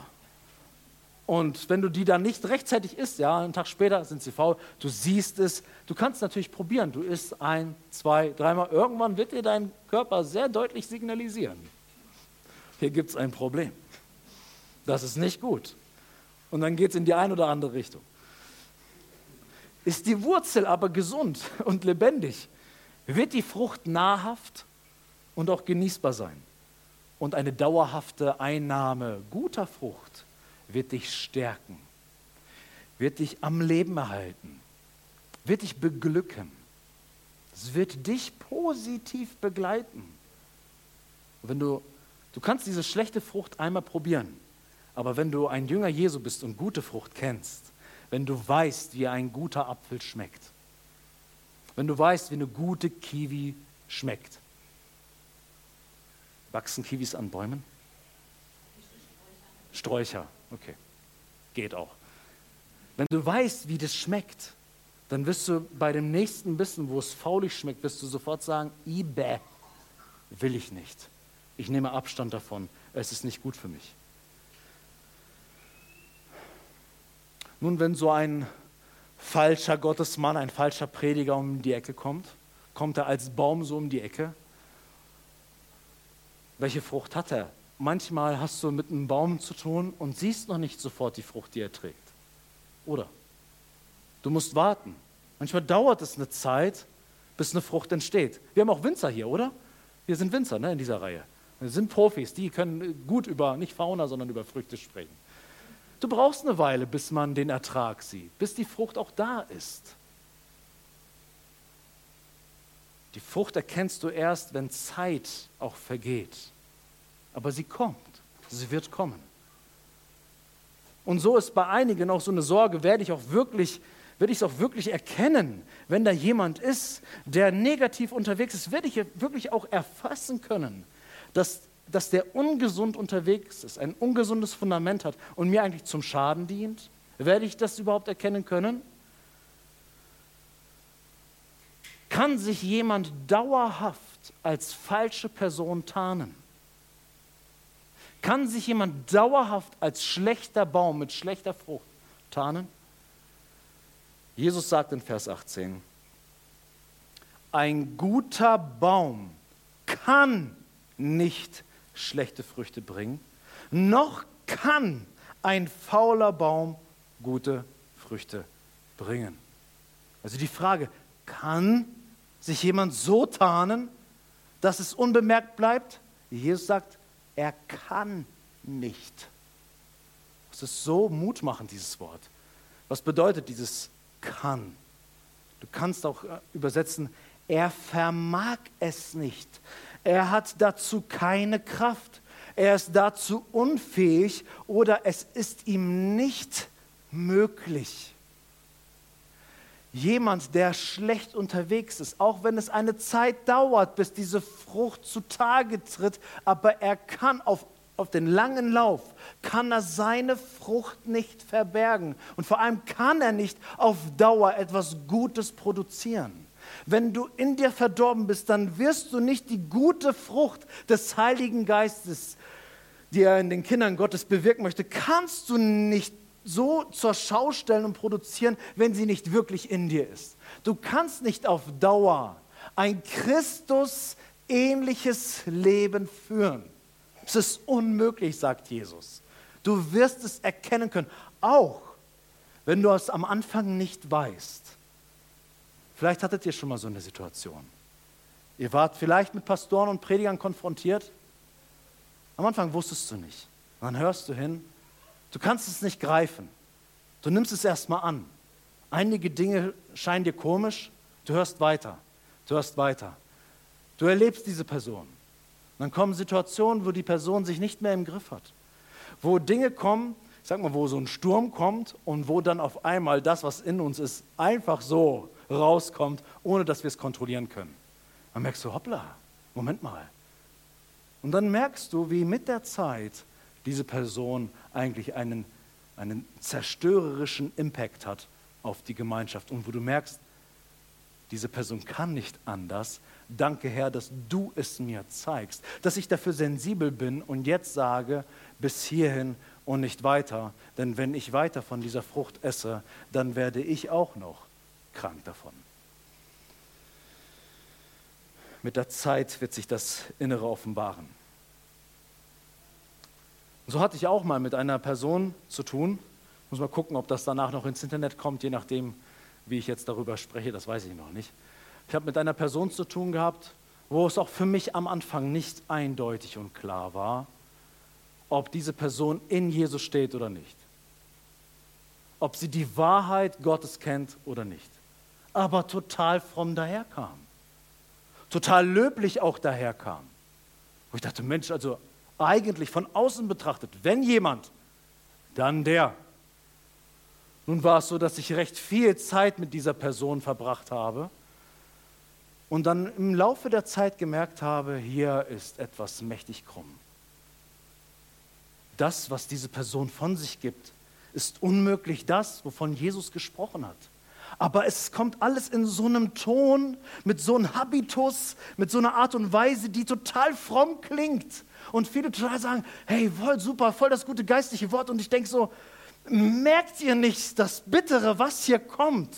Und wenn du die dann nicht rechtzeitig isst, ja, einen Tag später sind sie faul, du siehst es, du kannst natürlich probieren, du isst ein, zwei, dreimal, irgendwann wird dir dein Körper sehr deutlich signalisieren. Hier gibt es ein Problem. Das ist nicht gut. Und dann geht es in die eine oder andere Richtung. Ist die Wurzel aber gesund und lebendig, wird die Frucht nahrhaft und auch genießbar sein. Und eine dauerhafte Einnahme guter Frucht wird dich stärken, wird dich am Leben erhalten, wird dich beglücken. Es wird dich positiv begleiten. Wenn du, du kannst diese schlechte Frucht einmal probieren, aber wenn du ein Jünger Jesu bist und gute Frucht kennst, wenn du weißt, wie ein guter Apfel schmeckt, wenn du weißt, wie eine gute Kiwi schmeckt, wachsen Kiwis an Bäumen? Sträucher. Okay, geht auch. Wenn du weißt, wie das schmeckt, dann wirst du bei dem nächsten Bissen, wo es faulig schmeckt, wirst du sofort sagen, Ibe, will ich nicht. Ich nehme Abstand davon. Es ist nicht gut für mich. Nun, wenn so ein falscher Gottesmann, ein falscher Prediger um die Ecke kommt, kommt er als Baum so um die Ecke. Welche Frucht hat er? manchmal hast du mit einem Baum zu tun und siehst noch nicht sofort die Frucht, die er trägt. Oder? Du musst warten. Manchmal dauert es eine Zeit, bis eine Frucht entsteht. Wir haben auch Winzer hier, oder? Wir sind Winzer ne, in dieser Reihe. Wir sind Profis, die können gut über, nicht Fauna, sondern über Früchte sprechen. Du brauchst eine Weile, bis man den Ertrag sieht, bis die Frucht auch da ist. Die Frucht erkennst du erst, wenn Zeit auch vergeht aber sie kommt. Sie wird kommen. Und so ist bei einigen auch so eine Sorge, werde ich auch wirklich, werde ich es auch wirklich erkennen, wenn da jemand ist, der negativ unterwegs ist, werde ich wirklich auch erfassen können, dass, dass der ungesund unterwegs ist, ein ungesundes Fundament hat und mir eigentlich zum Schaden dient? Werde ich das überhaupt erkennen können? Kann sich jemand dauerhaft als falsche Person tarnen? Kann sich jemand dauerhaft als schlechter Baum mit schlechter Frucht tarnen? Jesus sagt in Vers 18, ein guter Baum kann nicht schlechte Früchte bringen, noch kann ein fauler Baum gute Früchte bringen. Also die Frage, kann sich jemand so tarnen, dass es unbemerkt bleibt? Jesus sagt, er kann nicht. Es ist so mutmachend, dieses Wort. Was bedeutet dieses kann? Du kannst auch äh, übersetzen, er vermag es nicht. Er hat dazu keine Kraft. Er ist dazu unfähig oder es ist ihm nicht möglich. Jemand, der schlecht unterwegs ist, auch wenn es eine Zeit dauert, bis diese Frucht zutage tritt, aber er kann auf auf den langen Lauf kann er seine Frucht nicht verbergen. Und vor allem kann er nicht auf Dauer etwas Gutes produzieren. Wenn du in dir verdorben bist, dann wirst du nicht die gute Frucht des Heiligen Geistes, die er in den Kindern Gottes bewirken möchte, kannst du nicht so zur Schau stellen und produzieren, wenn sie nicht wirklich in dir ist. Du kannst nicht auf Dauer ein Christus ähnliches Leben führen. Es ist unmöglich, sagt Jesus. Du wirst es erkennen können, auch wenn du es am Anfang nicht weißt. Vielleicht hattet ihr schon mal so eine Situation. Ihr wart vielleicht mit Pastoren und Predigern konfrontiert. Am Anfang wusstest du nicht. dann hörst du hin. Du kannst es nicht greifen. Du nimmst es erstmal an. Einige Dinge scheinen dir komisch. Du hörst weiter. Du hörst weiter. Du erlebst diese Person. Dann kommen Situationen, wo die Person sich nicht mehr im Griff hat. Wo Dinge kommen, ich sag mal, wo so ein Sturm kommt und wo dann auf einmal das, was in uns ist, einfach so rauskommt, ohne dass wir es kontrollieren können. Dann merkst du, hoppla, Moment mal. Und dann merkst du, wie mit der Zeit diese Person eigentlich einen, einen zerstörerischen Impact hat auf die Gemeinschaft und wo du merkst, diese Person kann nicht anders. Danke Herr, dass du es mir zeigst, dass ich dafür sensibel bin und jetzt sage, bis hierhin und nicht weiter. Denn wenn ich weiter von dieser Frucht esse, dann werde ich auch noch krank davon. Mit der Zeit wird sich das Innere offenbaren. So hatte ich auch mal mit einer Person zu tun. Muss mal gucken, ob das danach noch ins Internet kommt, je nachdem, wie ich jetzt darüber spreche, das weiß ich noch nicht. Ich habe mit einer Person zu tun gehabt, wo es auch für mich am Anfang nicht eindeutig und klar war, ob diese Person in Jesus steht oder nicht. Ob sie die Wahrheit Gottes kennt oder nicht. Aber total fromm daherkam. Total löblich auch daherkam. Wo ich dachte, Mensch, also eigentlich von außen betrachtet, wenn jemand, dann der. Nun war es so, dass ich recht viel Zeit mit dieser Person verbracht habe und dann im Laufe der Zeit gemerkt habe, hier ist etwas mächtig krumm. Das, was diese Person von sich gibt, ist unmöglich das, wovon Jesus gesprochen hat. Aber es kommt alles in so einem Ton, mit so einem Habitus, mit so einer Art und Weise, die total fromm klingt. Und viele total sagen, hey, voll super, voll das gute geistliche Wort. Und ich denke so, merkt ihr nicht das Bittere, was hier kommt?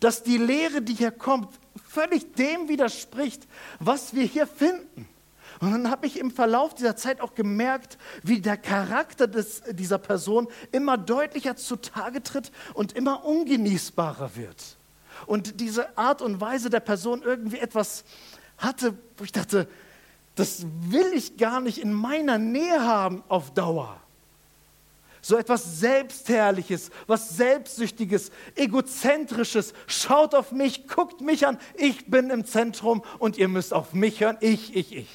Dass die Lehre, die hier kommt, völlig dem widerspricht, was wir hier finden. Und dann habe ich im Verlauf dieser Zeit auch gemerkt, wie der Charakter des, dieser Person immer deutlicher zutage tritt und immer ungenießbarer wird. Und diese Art und Weise der Person irgendwie etwas hatte, wo ich dachte, das will ich gar nicht in meiner Nähe haben auf Dauer so etwas Selbstherrliches, was Selbstsüchtiges, Egozentrisches. Schaut auf mich, guckt mich an, ich bin im Zentrum und ihr müsst auf mich hören, ich, ich, ich.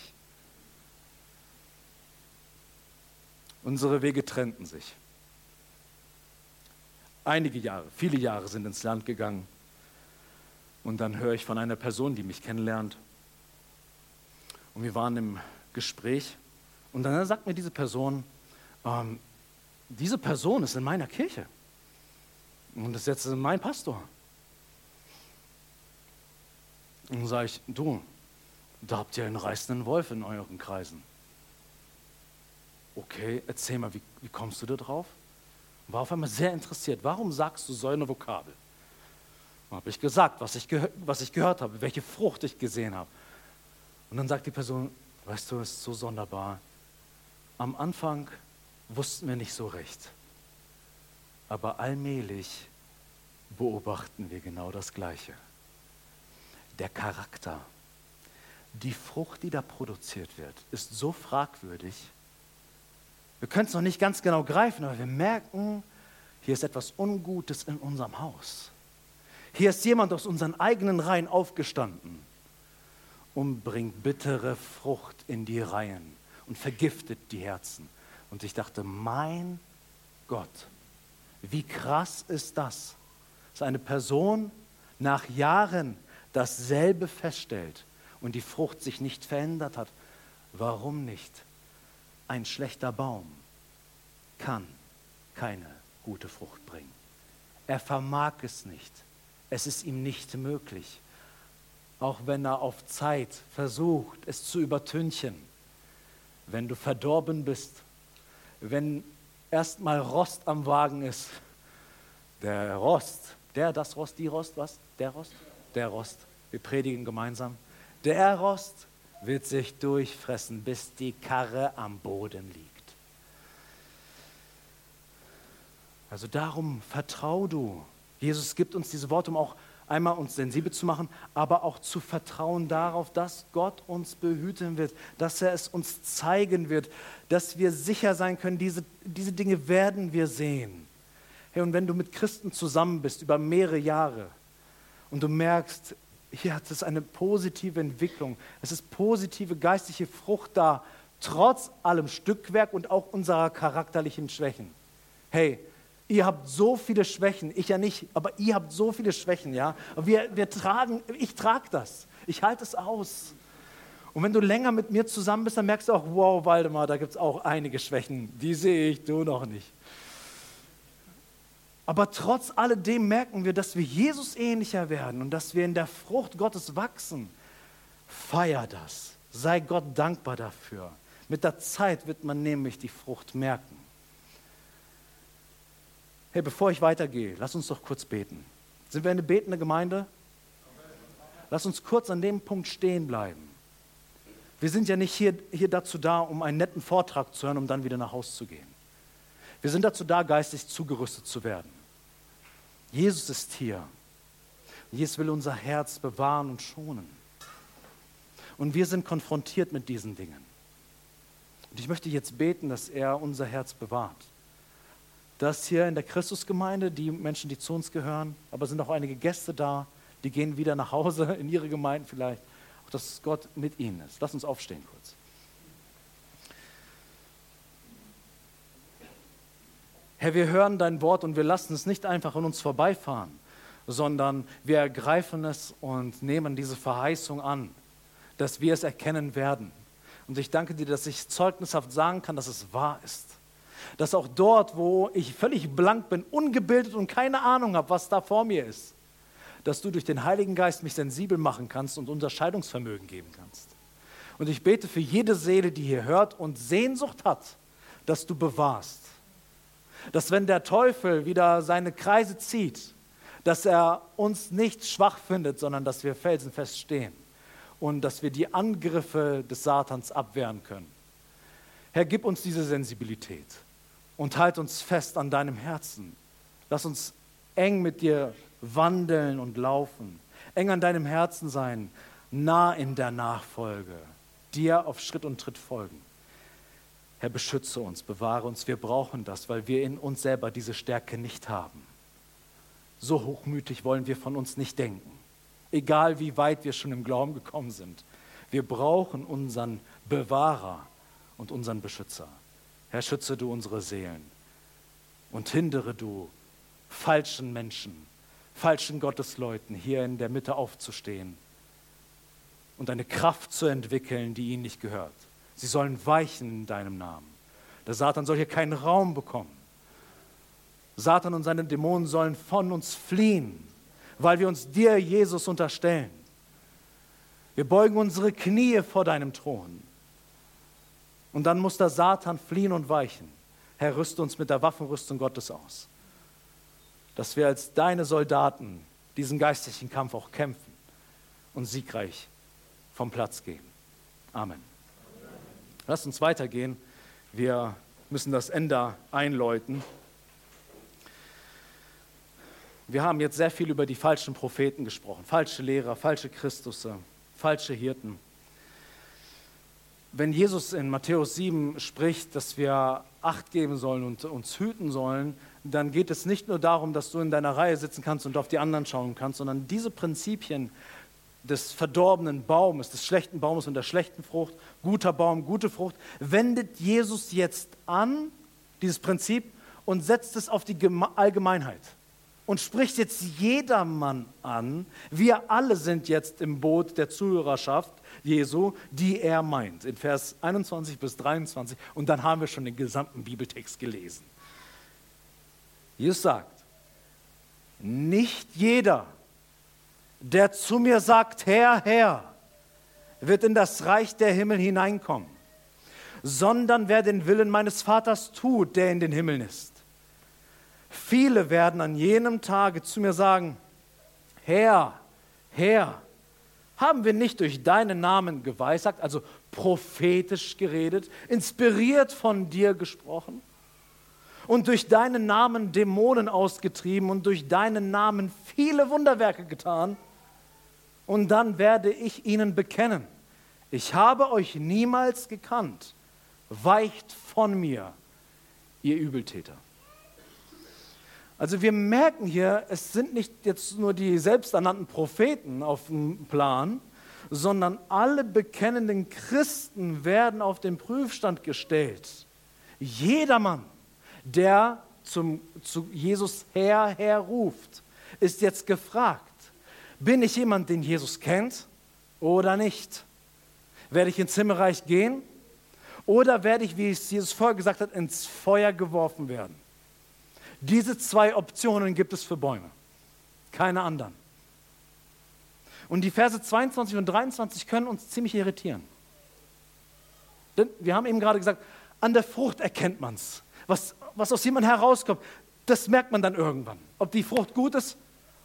Unsere Wege trennten sich. Einige Jahre, viele Jahre sind ins Land gegangen. Und dann höre ich von einer Person, die mich kennenlernt. Und wir waren im Gespräch. Und dann sagt mir diese Person, ähm, diese Person ist in meiner Kirche. Und das ist jetzt mein Pastor. Und dann sage ich, du, da habt ihr einen reißenden Wolf in euren Kreisen. Okay, erzähl mal, wie, wie kommst du da drauf? War auf einmal sehr interessiert. Warum sagst du so eine Vokabel? Habe ich gesagt, was ich, was ich gehört habe, welche Frucht ich gesehen habe. Und dann sagt die Person, weißt du, es ist so sonderbar. Am Anfang wussten wir nicht so recht. Aber allmählich beobachten wir genau das Gleiche. Der Charakter, die Frucht, die da produziert wird, ist so fragwürdig. Wir können es noch nicht ganz genau greifen, aber wir merken, hier ist etwas Ungutes in unserem Haus. Hier ist jemand aus unseren eigenen Reihen aufgestanden und bringt bittere Frucht in die Reihen und vergiftet die Herzen. Und ich dachte, mein Gott, wie krass ist das, dass eine Person nach Jahren dasselbe feststellt und die Frucht sich nicht verändert hat. Warum nicht? ein schlechter Baum kann keine gute Frucht bringen. Er vermag es nicht. Es ist ihm nicht möglich. Auch wenn er auf Zeit versucht, es zu übertünchen. Wenn du verdorben bist, wenn erstmal Rost am Wagen ist, der Rost, der, das Rost, die Rost, was? Der Rost? Der Rost. Wir predigen gemeinsam. Der Rost wird sich durchfressen, bis die Karre am Boden liegt. Also darum vertrau du. Jesus gibt uns diese Worte, um auch einmal uns sensibel zu machen, aber auch zu vertrauen darauf, dass Gott uns behüten wird, dass er es uns zeigen wird, dass wir sicher sein können, diese, diese Dinge werden wir sehen. Hey, und wenn du mit Christen zusammen bist über mehrere Jahre und du merkst, hier hat es eine positive Entwicklung, es ist positive geistliche Frucht da, trotz allem Stückwerk und auch unserer charakterlichen Schwächen. Hey, Ihr habt so viele Schwächen, ich ja nicht, aber ihr habt so viele Schwächen, ja. Wir, wir tragen, ich trage das, ich halte es aus. Und wenn du länger mit mir zusammen bist, dann merkst du auch, wow, Waldemar, da gibt es auch einige Schwächen, die sehe ich, du noch nicht. Aber trotz alledem merken wir, dass wir Jesus ähnlicher werden und dass wir in der Frucht Gottes wachsen. Feier das. Sei Gott dankbar dafür. Mit der Zeit wird man nämlich die Frucht merken. Hey, bevor ich weitergehe, lass uns doch kurz beten. Sind wir eine betende Gemeinde? Lass uns kurz an dem Punkt stehen bleiben. Wir sind ja nicht hier, hier dazu da, um einen netten Vortrag zu hören, um dann wieder nach Hause zu gehen. Wir sind dazu da, geistig zugerüstet zu werden. Jesus ist hier. Jesus will unser Herz bewahren und schonen. Und wir sind konfrontiert mit diesen Dingen. Und ich möchte jetzt beten, dass er unser Herz bewahrt dass hier in der Christusgemeinde, die Menschen, die zu uns gehören, aber es sind auch einige Gäste da, die gehen wieder nach Hause [laughs] in ihre Gemeinden vielleicht, auch dass Gott mit ihnen ist. Lass uns aufstehen kurz. Herr, wir hören dein Wort und wir lassen es nicht einfach an uns vorbeifahren, sondern wir ergreifen es und nehmen diese Verheißung an, dass wir es erkennen werden. Und ich danke dir, dass ich zeugnishaft sagen kann, dass es wahr ist dass auch dort, wo ich völlig blank bin, ungebildet und keine Ahnung habe, was da vor mir ist, dass du durch den Heiligen Geist mich sensibel machen kannst und Unterscheidungsvermögen geben kannst. Und ich bete für jede Seele, die hier hört und Sehnsucht hat, dass du bewahrst. Dass wenn der Teufel wieder seine Kreise zieht, dass er uns nicht schwach findet, sondern dass wir felsenfest stehen und dass wir die Angriffe des Satans abwehren können. Herr, gib uns diese Sensibilität und halt uns fest an deinem Herzen. Lass uns eng mit dir wandeln und laufen, eng an deinem Herzen sein, nah in der Nachfolge, dir auf Schritt und Tritt folgen. Herr, beschütze uns, bewahre uns. Wir brauchen das, weil wir in uns selber diese Stärke nicht haben. So hochmütig wollen wir von uns nicht denken, egal wie weit wir schon im Glauben gekommen sind. Wir brauchen unseren Bewahrer und unseren Beschützer. Herr, schütze du unsere Seelen und hindere du falschen Menschen, falschen Gottesleuten hier in der Mitte aufzustehen und eine Kraft zu entwickeln, die ihnen nicht gehört. Sie sollen weichen in deinem Namen. Der Satan soll hier keinen Raum bekommen. Satan und seine Dämonen sollen von uns fliehen, weil wir uns dir, Jesus, unterstellen. Wir beugen unsere Knie vor deinem Thron. Und dann muss der Satan fliehen und weichen. Herr, rüste uns mit der Waffenrüstung Gottes aus, dass wir als deine Soldaten diesen geistlichen Kampf auch kämpfen und siegreich vom Platz gehen. Amen. Lass uns weitergehen. Wir müssen das Ende einläuten. Wir haben jetzt sehr viel über die falschen Propheten gesprochen, falsche Lehrer, falsche Christusse, falsche Hirten wenn Jesus in Matthäus 7 spricht, dass wir Acht geben sollen und uns hüten sollen, dann geht es nicht nur darum, dass du in deiner Reihe sitzen kannst und auf die anderen schauen kannst, sondern diese Prinzipien des verdorbenen Baumes, des schlechten Baumes und der schlechten Frucht, guter Baum, gute Frucht, wendet Jesus jetzt an, dieses Prinzip, und setzt es auf die Allgemeinheit. Und spricht jetzt jedermann an. Wir alle sind jetzt im Boot der Zuhörerschaft Jesu, die er meint, in Vers 21 bis 23. Und dann haben wir schon den gesamten Bibeltext gelesen. Jesus sagt, nicht jeder, der zu mir sagt, Herr, Herr, wird in das Reich der Himmel hineinkommen, sondern wer den Willen meines Vaters tut, der in den Himmeln ist. Viele werden an jenem Tage zu mir sagen, Herr, Herr, haben wir nicht durch deinen Namen geweissagt, also prophetisch geredet, inspiriert von dir gesprochen und durch deinen Namen Dämonen ausgetrieben und durch deinen Namen viele Wunderwerke getan? Und dann werde ich ihnen bekennen, ich habe euch niemals gekannt, weicht von mir, ihr Übeltäter. Also wir merken hier, es sind nicht jetzt nur die selbsternannten Propheten auf dem Plan, sondern alle bekennenden Christen werden auf den Prüfstand gestellt. Jedermann, der zum, zu Jesus Herr, Herr ruft, ist jetzt gefragt, bin ich jemand, den Jesus kennt oder nicht? Werde ich ins Himmelreich gehen oder werde ich, wie es Jesus vorher gesagt hat, ins Feuer geworfen werden? Diese zwei Optionen gibt es für Bäume, keine anderen. Und die Verse 22 und 23 können uns ziemlich irritieren. Denn wir haben eben gerade gesagt, an der Frucht erkennt man es. Was, was aus jemandem herauskommt, das merkt man dann irgendwann. Ob die Frucht gut ist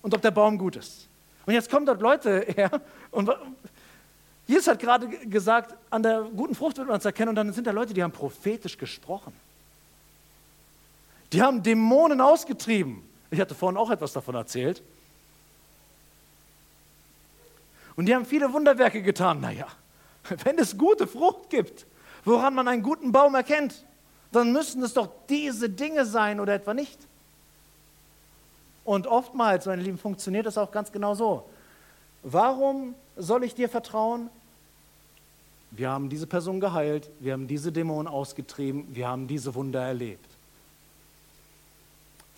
und ob der Baum gut ist. Und jetzt kommen dort Leute her und Jesus hat gerade gesagt, an der guten Frucht wird man es erkennen und dann sind da Leute, die haben prophetisch gesprochen. Die haben Dämonen ausgetrieben. Ich hatte vorhin auch etwas davon erzählt. Und die haben viele Wunderwerke getan. Naja, [laughs] wenn es gute Frucht gibt, woran man einen guten Baum erkennt, dann müssen es doch diese Dinge sein oder etwa nicht. Und oftmals, meine Lieben, funktioniert das auch ganz genau so. Warum soll ich dir vertrauen? Wir haben diese Person geheilt, wir haben diese Dämonen ausgetrieben, wir haben diese Wunder erlebt.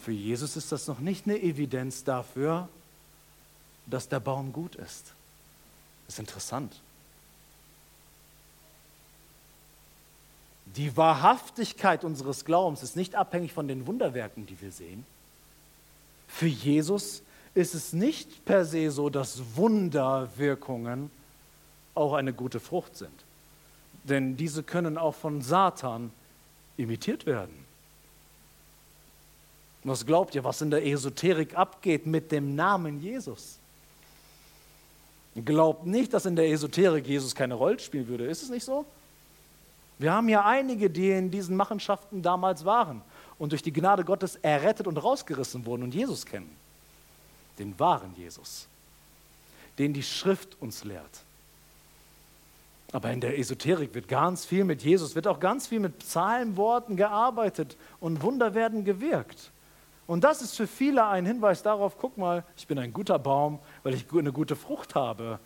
Für Jesus ist das noch nicht eine Evidenz dafür, dass der Baum gut ist. Das ist interessant. Die Wahrhaftigkeit unseres Glaubens ist nicht abhängig von den Wunderwerken, die wir sehen. Für Jesus ist es nicht per se so, dass Wunderwirkungen auch eine gute Frucht sind. Denn diese können auch von Satan imitiert werden. Was glaubt ihr, was in der Esoterik abgeht mit dem Namen Jesus? Glaubt nicht, dass in der Esoterik Jesus keine Rolle spielen würde. Ist es nicht so? Wir haben ja einige, die in diesen Machenschaften damals waren und durch die Gnade Gottes errettet und rausgerissen wurden und Jesus kennen. Den wahren Jesus, den die Schrift uns lehrt. Aber in der Esoterik wird ganz viel mit Jesus, wird auch ganz viel mit Zahlenworten gearbeitet und Wunder werden gewirkt. Und das ist für viele ein Hinweis darauf, guck mal, ich bin ein guter Baum, weil ich eine gute Frucht habe.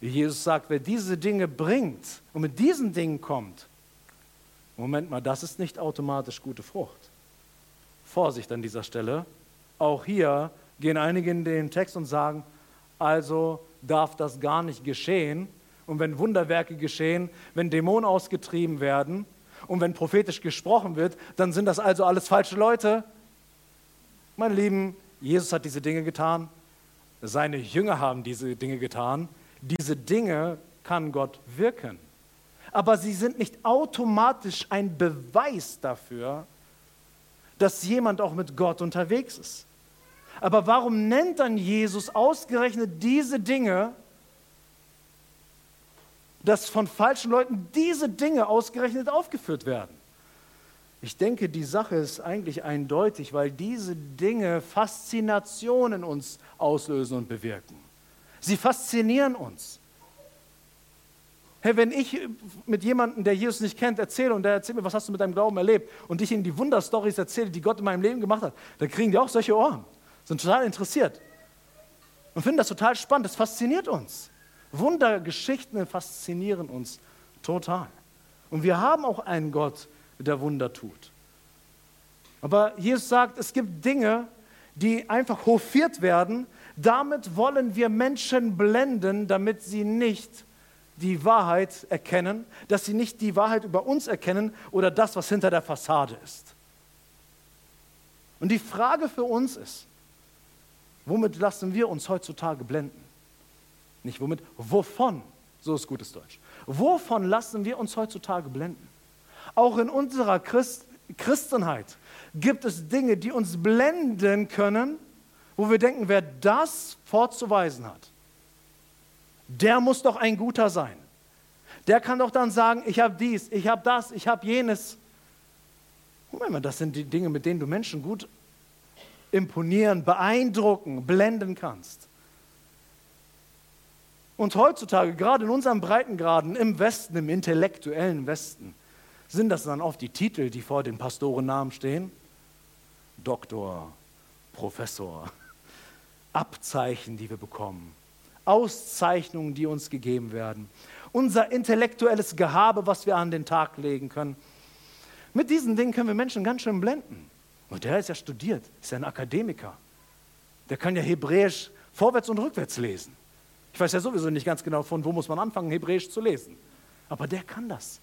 Wie Jesus sagt, wer diese Dinge bringt und mit diesen Dingen kommt, Moment mal, das ist nicht automatisch gute Frucht. Vorsicht an dieser Stelle. Auch hier gehen einige in den Text und sagen, also darf das gar nicht geschehen. Und wenn Wunderwerke geschehen, wenn Dämonen ausgetrieben werden und wenn prophetisch gesprochen wird, dann sind das also alles falsche Leute. Meine Lieben, Jesus hat diese Dinge getan, seine Jünger haben diese Dinge getan. Diese Dinge kann Gott wirken. Aber sie sind nicht automatisch ein Beweis dafür, dass jemand auch mit Gott unterwegs ist. Aber warum nennt dann Jesus ausgerechnet diese Dinge, dass von falschen Leuten diese Dinge ausgerechnet aufgeführt werden? Ich denke, die Sache ist eigentlich eindeutig, weil diese Dinge Faszination in uns auslösen und bewirken. Sie faszinieren uns. Hey, wenn ich mit jemandem, der Jesus nicht kennt, erzähle und der erzählt mir, was hast du mit deinem Glauben erlebt und ich ihnen die Wunderstories erzähle, die Gott in meinem Leben gemacht hat, dann kriegen die auch solche Ohren, sind total interessiert und finden das total spannend. Das fasziniert uns. Wundergeschichten faszinieren uns total. Und wir haben auch einen Gott, der Wunder tut. Aber Jesus sagt, es gibt Dinge, die einfach hofiert werden. Damit wollen wir Menschen blenden, damit sie nicht die Wahrheit erkennen, dass sie nicht die Wahrheit über uns erkennen oder das, was hinter der Fassade ist. Und die Frage für uns ist, womit lassen wir uns heutzutage blenden? Nicht womit, wovon? So ist gutes Deutsch. Wovon lassen wir uns heutzutage blenden? Auch in unserer Christ Christenheit gibt es Dinge, die uns blenden können, wo wir denken, wer das vorzuweisen hat, der muss doch ein guter sein. Der kann doch dann sagen, ich habe dies, ich habe das, ich habe jenes. Moment mal, das sind die Dinge, mit denen du Menschen gut imponieren, beeindrucken, blenden kannst. Und heutzutage, gerade in unseren Breitengraden im Westen, im intellektuellen Westen, sind das dann oft die Titel, die vor den Pastorennamen stehen? Doktor, Professor, Abzeichen, die wir bekommen, Auszeichnungen, die uns gegeben werden, unser intellektuelles Gehabe, was wir an den Tag legen können. Mit diesen Dingen können wir Menschen ganz schön blenden. Und der ist ja studiert, ist ja ein Akademiker. Der kann ja Hebräisch vorwärts und rückwärts lesen. Ich weiß ja sowieso nicht ganz genau, von wo muss man anfangen, Hebräisch zu lesen. Aber der kann das.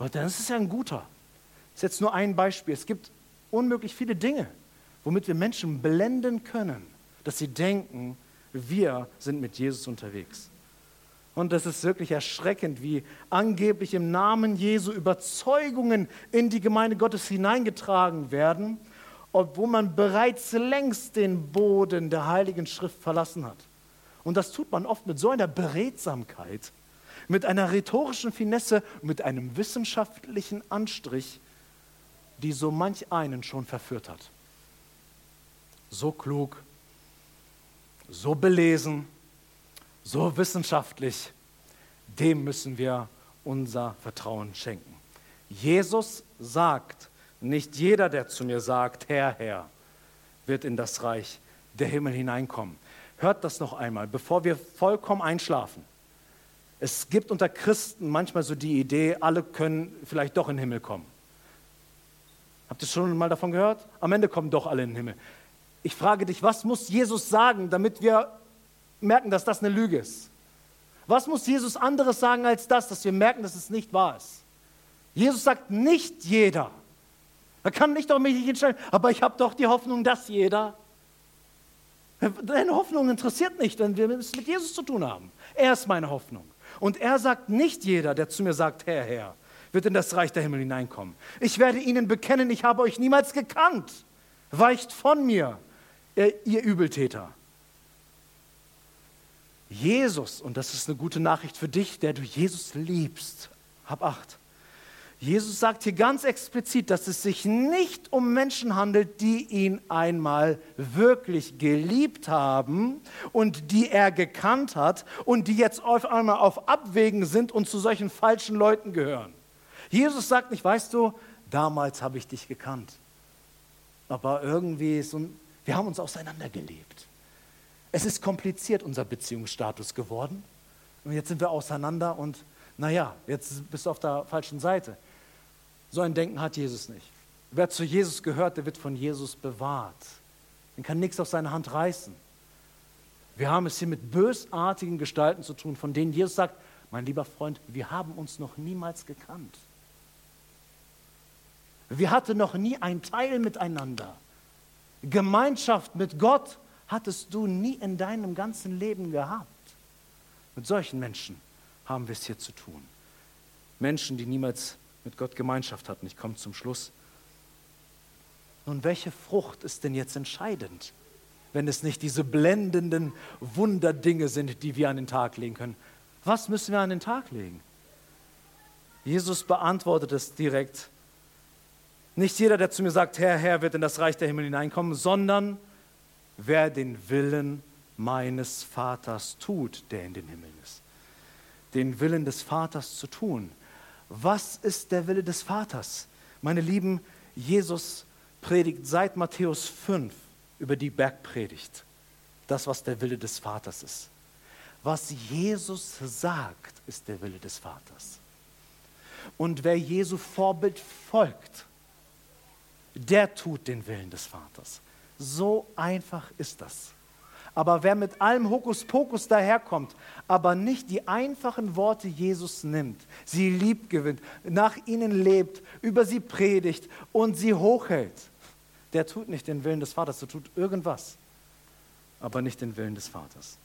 Und das ist ja ein guter. Das ist jetzt nur ein Beispiel. Es gibt unmöglich viele Dinge, womit wir Menschen blenden können, dass sie denken, wir sind mit Jesus unterwegs. Und das ist wirklich erschreckend, wie angeblich im Namen Jesu Überzeugungen in die Gemeinde Gottes hineingetragen werden, obwohl man bereits längst den Boden der Heiligen Schrift verlassen hat. Und das tut man oft mit so einer Beredsamkeit, mit einer rhetorischen Finesse, mit einem wissenschaftlichen Anstrich, die so manch einen schon verführt hat. So klug, so belesen, so wissenschaftlich, dem müssen wir unser Vertrauen schenken. Jesus sagt, nicht jeder, der zu mir sagt, Herr, Herr, wird in das Reich der Himmel hineinkommen. Hört das noch einmal, bevor wir vollkommen einschlafen. Es gibt unter Christen manchmal so die Idee, alle können vielleicht doch in den Himmel kommen. Habt ihr schon mal davon gehört? Am Ende kommen doch alle in den Himmel. Ich frage dich, was muss Jesus sagen, damit wir merken, dass das eine Lüge ist? Was muss Jesus anderes sagen als das, dass wir merken, dass es nicht wahr ist? Jesus sagt, nicht jeder. Er kann nicht auf mich nicht entscheiden, aber ich habe doch die Hoffnung, dass jeder. Deine Hoffnung interessiert nicht, denn wir müssen mit Jesus zu tun haben. Er ist meine Hoffnung. Und er sagt, nicht jeder, der zu mir sagt, Herr, Herr, wird in das Reich der Himmel hineinkommen. Ich werde ihnen bekennen, ich habe euch niemals gekannt. Weicht von mir, ihr Übeltäter. Jesus, und das ist eine gute Nachricht für dich, der du Jesus liebst, hab acht. Jesus sagt hier ganz explizit, dass es sich nicht um Menschen handelt, die ihn einmal wirklich geliebt haben und die er gekannt hat und die jetzt auf einmal auf Abwägen sind und zu solchen falschen Leuten gehören. Jesus sagt nicht, weißt du, damals habe ich dich gekannt, aber irgendwie so ein, wir haben uns auseinandergelebt. Es ist kompliziert, unser Beziehungsstatus geworden. Und jetzt sind wir auseinander und naja, jetzt bist du auf der falschen Seite. So ein Denken hat Jesus nicht. Wer zu Jesus gehört, der wird von Jesus bewahrt. Den kann nichts auf seine Hand reißen. Wir haben es hier mit bösartigen Gestalten zu tun, von denen Jesus sagt, mein lieber Freund, wir haben uns noch niemals gekannt. Wir hatten noch nie ein Teil miteinander. Gemeinschaft mit Gott hattest du nie in deinem ganzen Leben gehabt. Mit solchen Menschen haben wir es hier zu tun. Menschen, die niemals mit Gott Gemeinschaft hatten. Ich komme zum Schluss. Nun, welche Frucht ist denn jetzt entscheidend, wenn es nicht diese blendenden Wunderdinge sind, die wir an den Tag legen können? Was müssen wir an den Tag legen? Jesus beantwortet es direkt. Nicht jeder, der zu mir sagt, Herr, Herr, wird in das Reich der Himmel hineinkommen, sondern wer den Willen meines Vaters tut, der in den Himmeln ist. Den Willen des Vaters zu tun. Was ist der Wille des Vaters? Meine Lieben, Jesus predigt seit Matthäus 5 über die Bergpredigt. Das, was der Wille des Vaters ist. Was Jesus sagt, ist der Wille des Vaters. Und wer Jesu Vorbild folgt, der tut den Willen des Vaters. So einfach ist das. Aber wer mit allem Hokuspokus daherkommt, aber nicht die einfachen Worte Jesus nimmt, sie lieb gewinnt, nach ihnen lebt, über sie predigt und sie hochhält, der tut nicht den Willen des Vaters, der tut irgendwas, aber nicht den Willen des Vaters.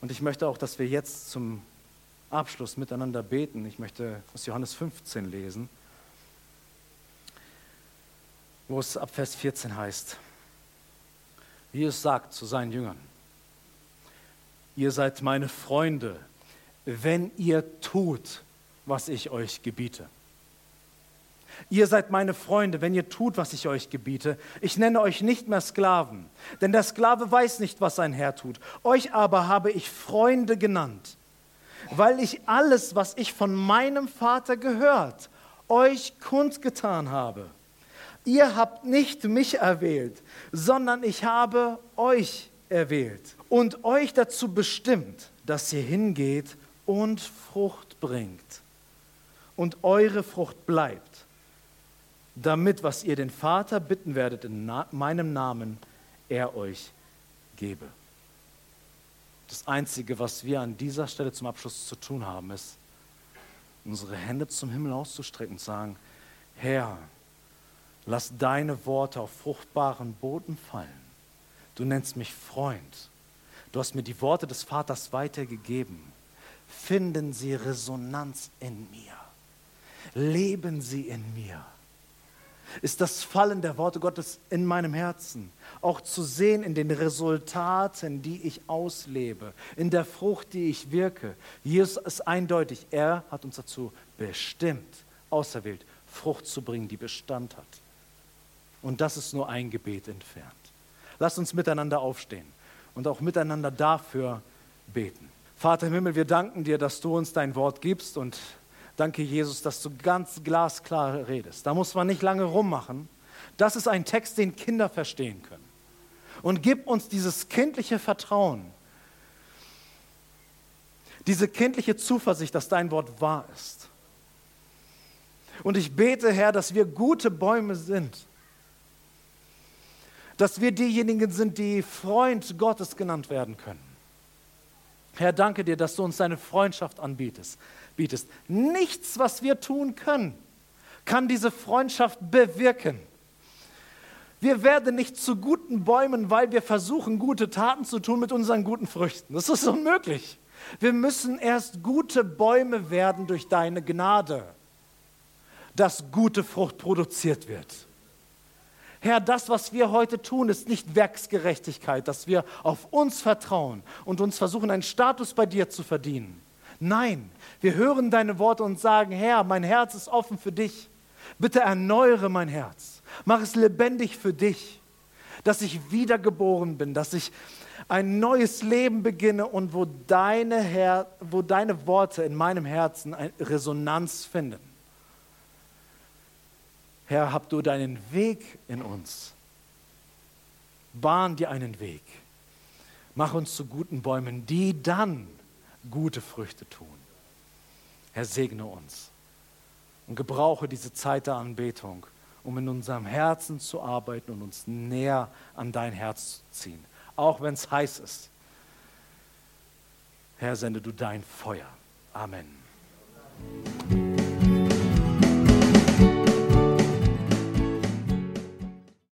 Und ich möchte auch, dass wir jetzt zum Abschluss miteinander beten. Ich möchte aus Johannes 15 lesen, wo es ab Vers 14 heißt, Jesus sagt zu seinen Jüngern, ihr seid meine Freunde, wenn ihr tut, was ich euch gebiete. Ihr seid meine Freunde, wenn ihr tut, was ich euch gebiete. Ich nenne euch nicht mehr Sklaven, denn der Sklave weiß nicht, was sein Herr tut. Euch aber habe ich Freunde genannt, weil ich alles, was ich von meinem Vater gehört, euch kundgetan habe. Ihr habt nicht mich erwählt, sondern ich habe euch erwählt und euch dazu bestimmt, dass ihr hingeht und Frucht bringt und eure Frucht bleibt, damit, was ihr den Vater bitten werdet in na meinem Namen, er euch gebe. Das Einzige, was wir an dieser Stelle zum Abschluss zu tun haben, ist, unsere Hände zum Himmel auszustrecken und sagen, Herr, Lass deine Worte auf fruchtbaren Boden fallen. Du nennst mich Freund. Du hast mir die Worte des Vaters weitergegeben. Finden sie Resonanz in mir. Leben sie in mir. Ist das Fallen der Worte Gottes in meinem Herzen auch zu sehen in den Resultaten, die ich auslebe, in der Frucht, die ich wirke. Jesus ist eindeutig, er hat uns dazu bestimmt, auserwählt, Frucht zu bringen, die Bestand hat. Und das ist nur ein Gebet entfernt. Lasst uns miteinander aufstehen und auch miteinander dafür beten. Vater im Himmel, wir danken dir, dass du uns dein Wort gibst und danke Jesus, dass du ganz glasklar redest. Da muss man nicht lange rummachen. Das ist ein Text, den Kinder verstehen können. Und gib uns dieses kindliche Vertrauen, diese kindliche Zuversicht, dass dein Wort wahr ist. Und ich bete, Herr, dass wir gute Bäume sind dass wir diejenigen sind, die Freund Gottes genannt werden können. Herr, danke dir, dass du uns deine Freundschaft anbietest. Bietest. Nichts, was wir tun können, kann diese Freundschaft bewirken. Wir werden nicht zu guten Bäumen, weil wir versuchen, gute Taten zu tun mit unseren guten Früchten. Das ist unmöglich. Wir müssen erst gute Bäume werden durch deine Gnade, dass gute Frucht produziert wird. Herr, das, was wir heute tun, ist nicht Werksgerechtigkeit, dass wir auf uns vertrauen und uns versuchen, einen Status bei dir zu verdienen. Nein, wir hören deine Worte und sagen, Herr, mein Herz ist offen für dich. Bitte erneuere mein Herz. Mach es lebendig für dich, dass ich wiedergeboren bin, dass ich ein neues Leben beginne und wo deine, Her wo deine Worte in meinem Herzen Resonanz finden. Herr, hab du deinen Weg in uns. Bahn dir einen Weg. Mach uns zu guten Bäumen, die dann gute Früchte tun. Herr, segne uns und gebrauche diese Zeit der Anbetung, um in unserem Herzen zu arbeiten und uns näher an dein Herz zu ziehen, auch wenn es heiß ist. Herr, sende du dein Feuer. Amen.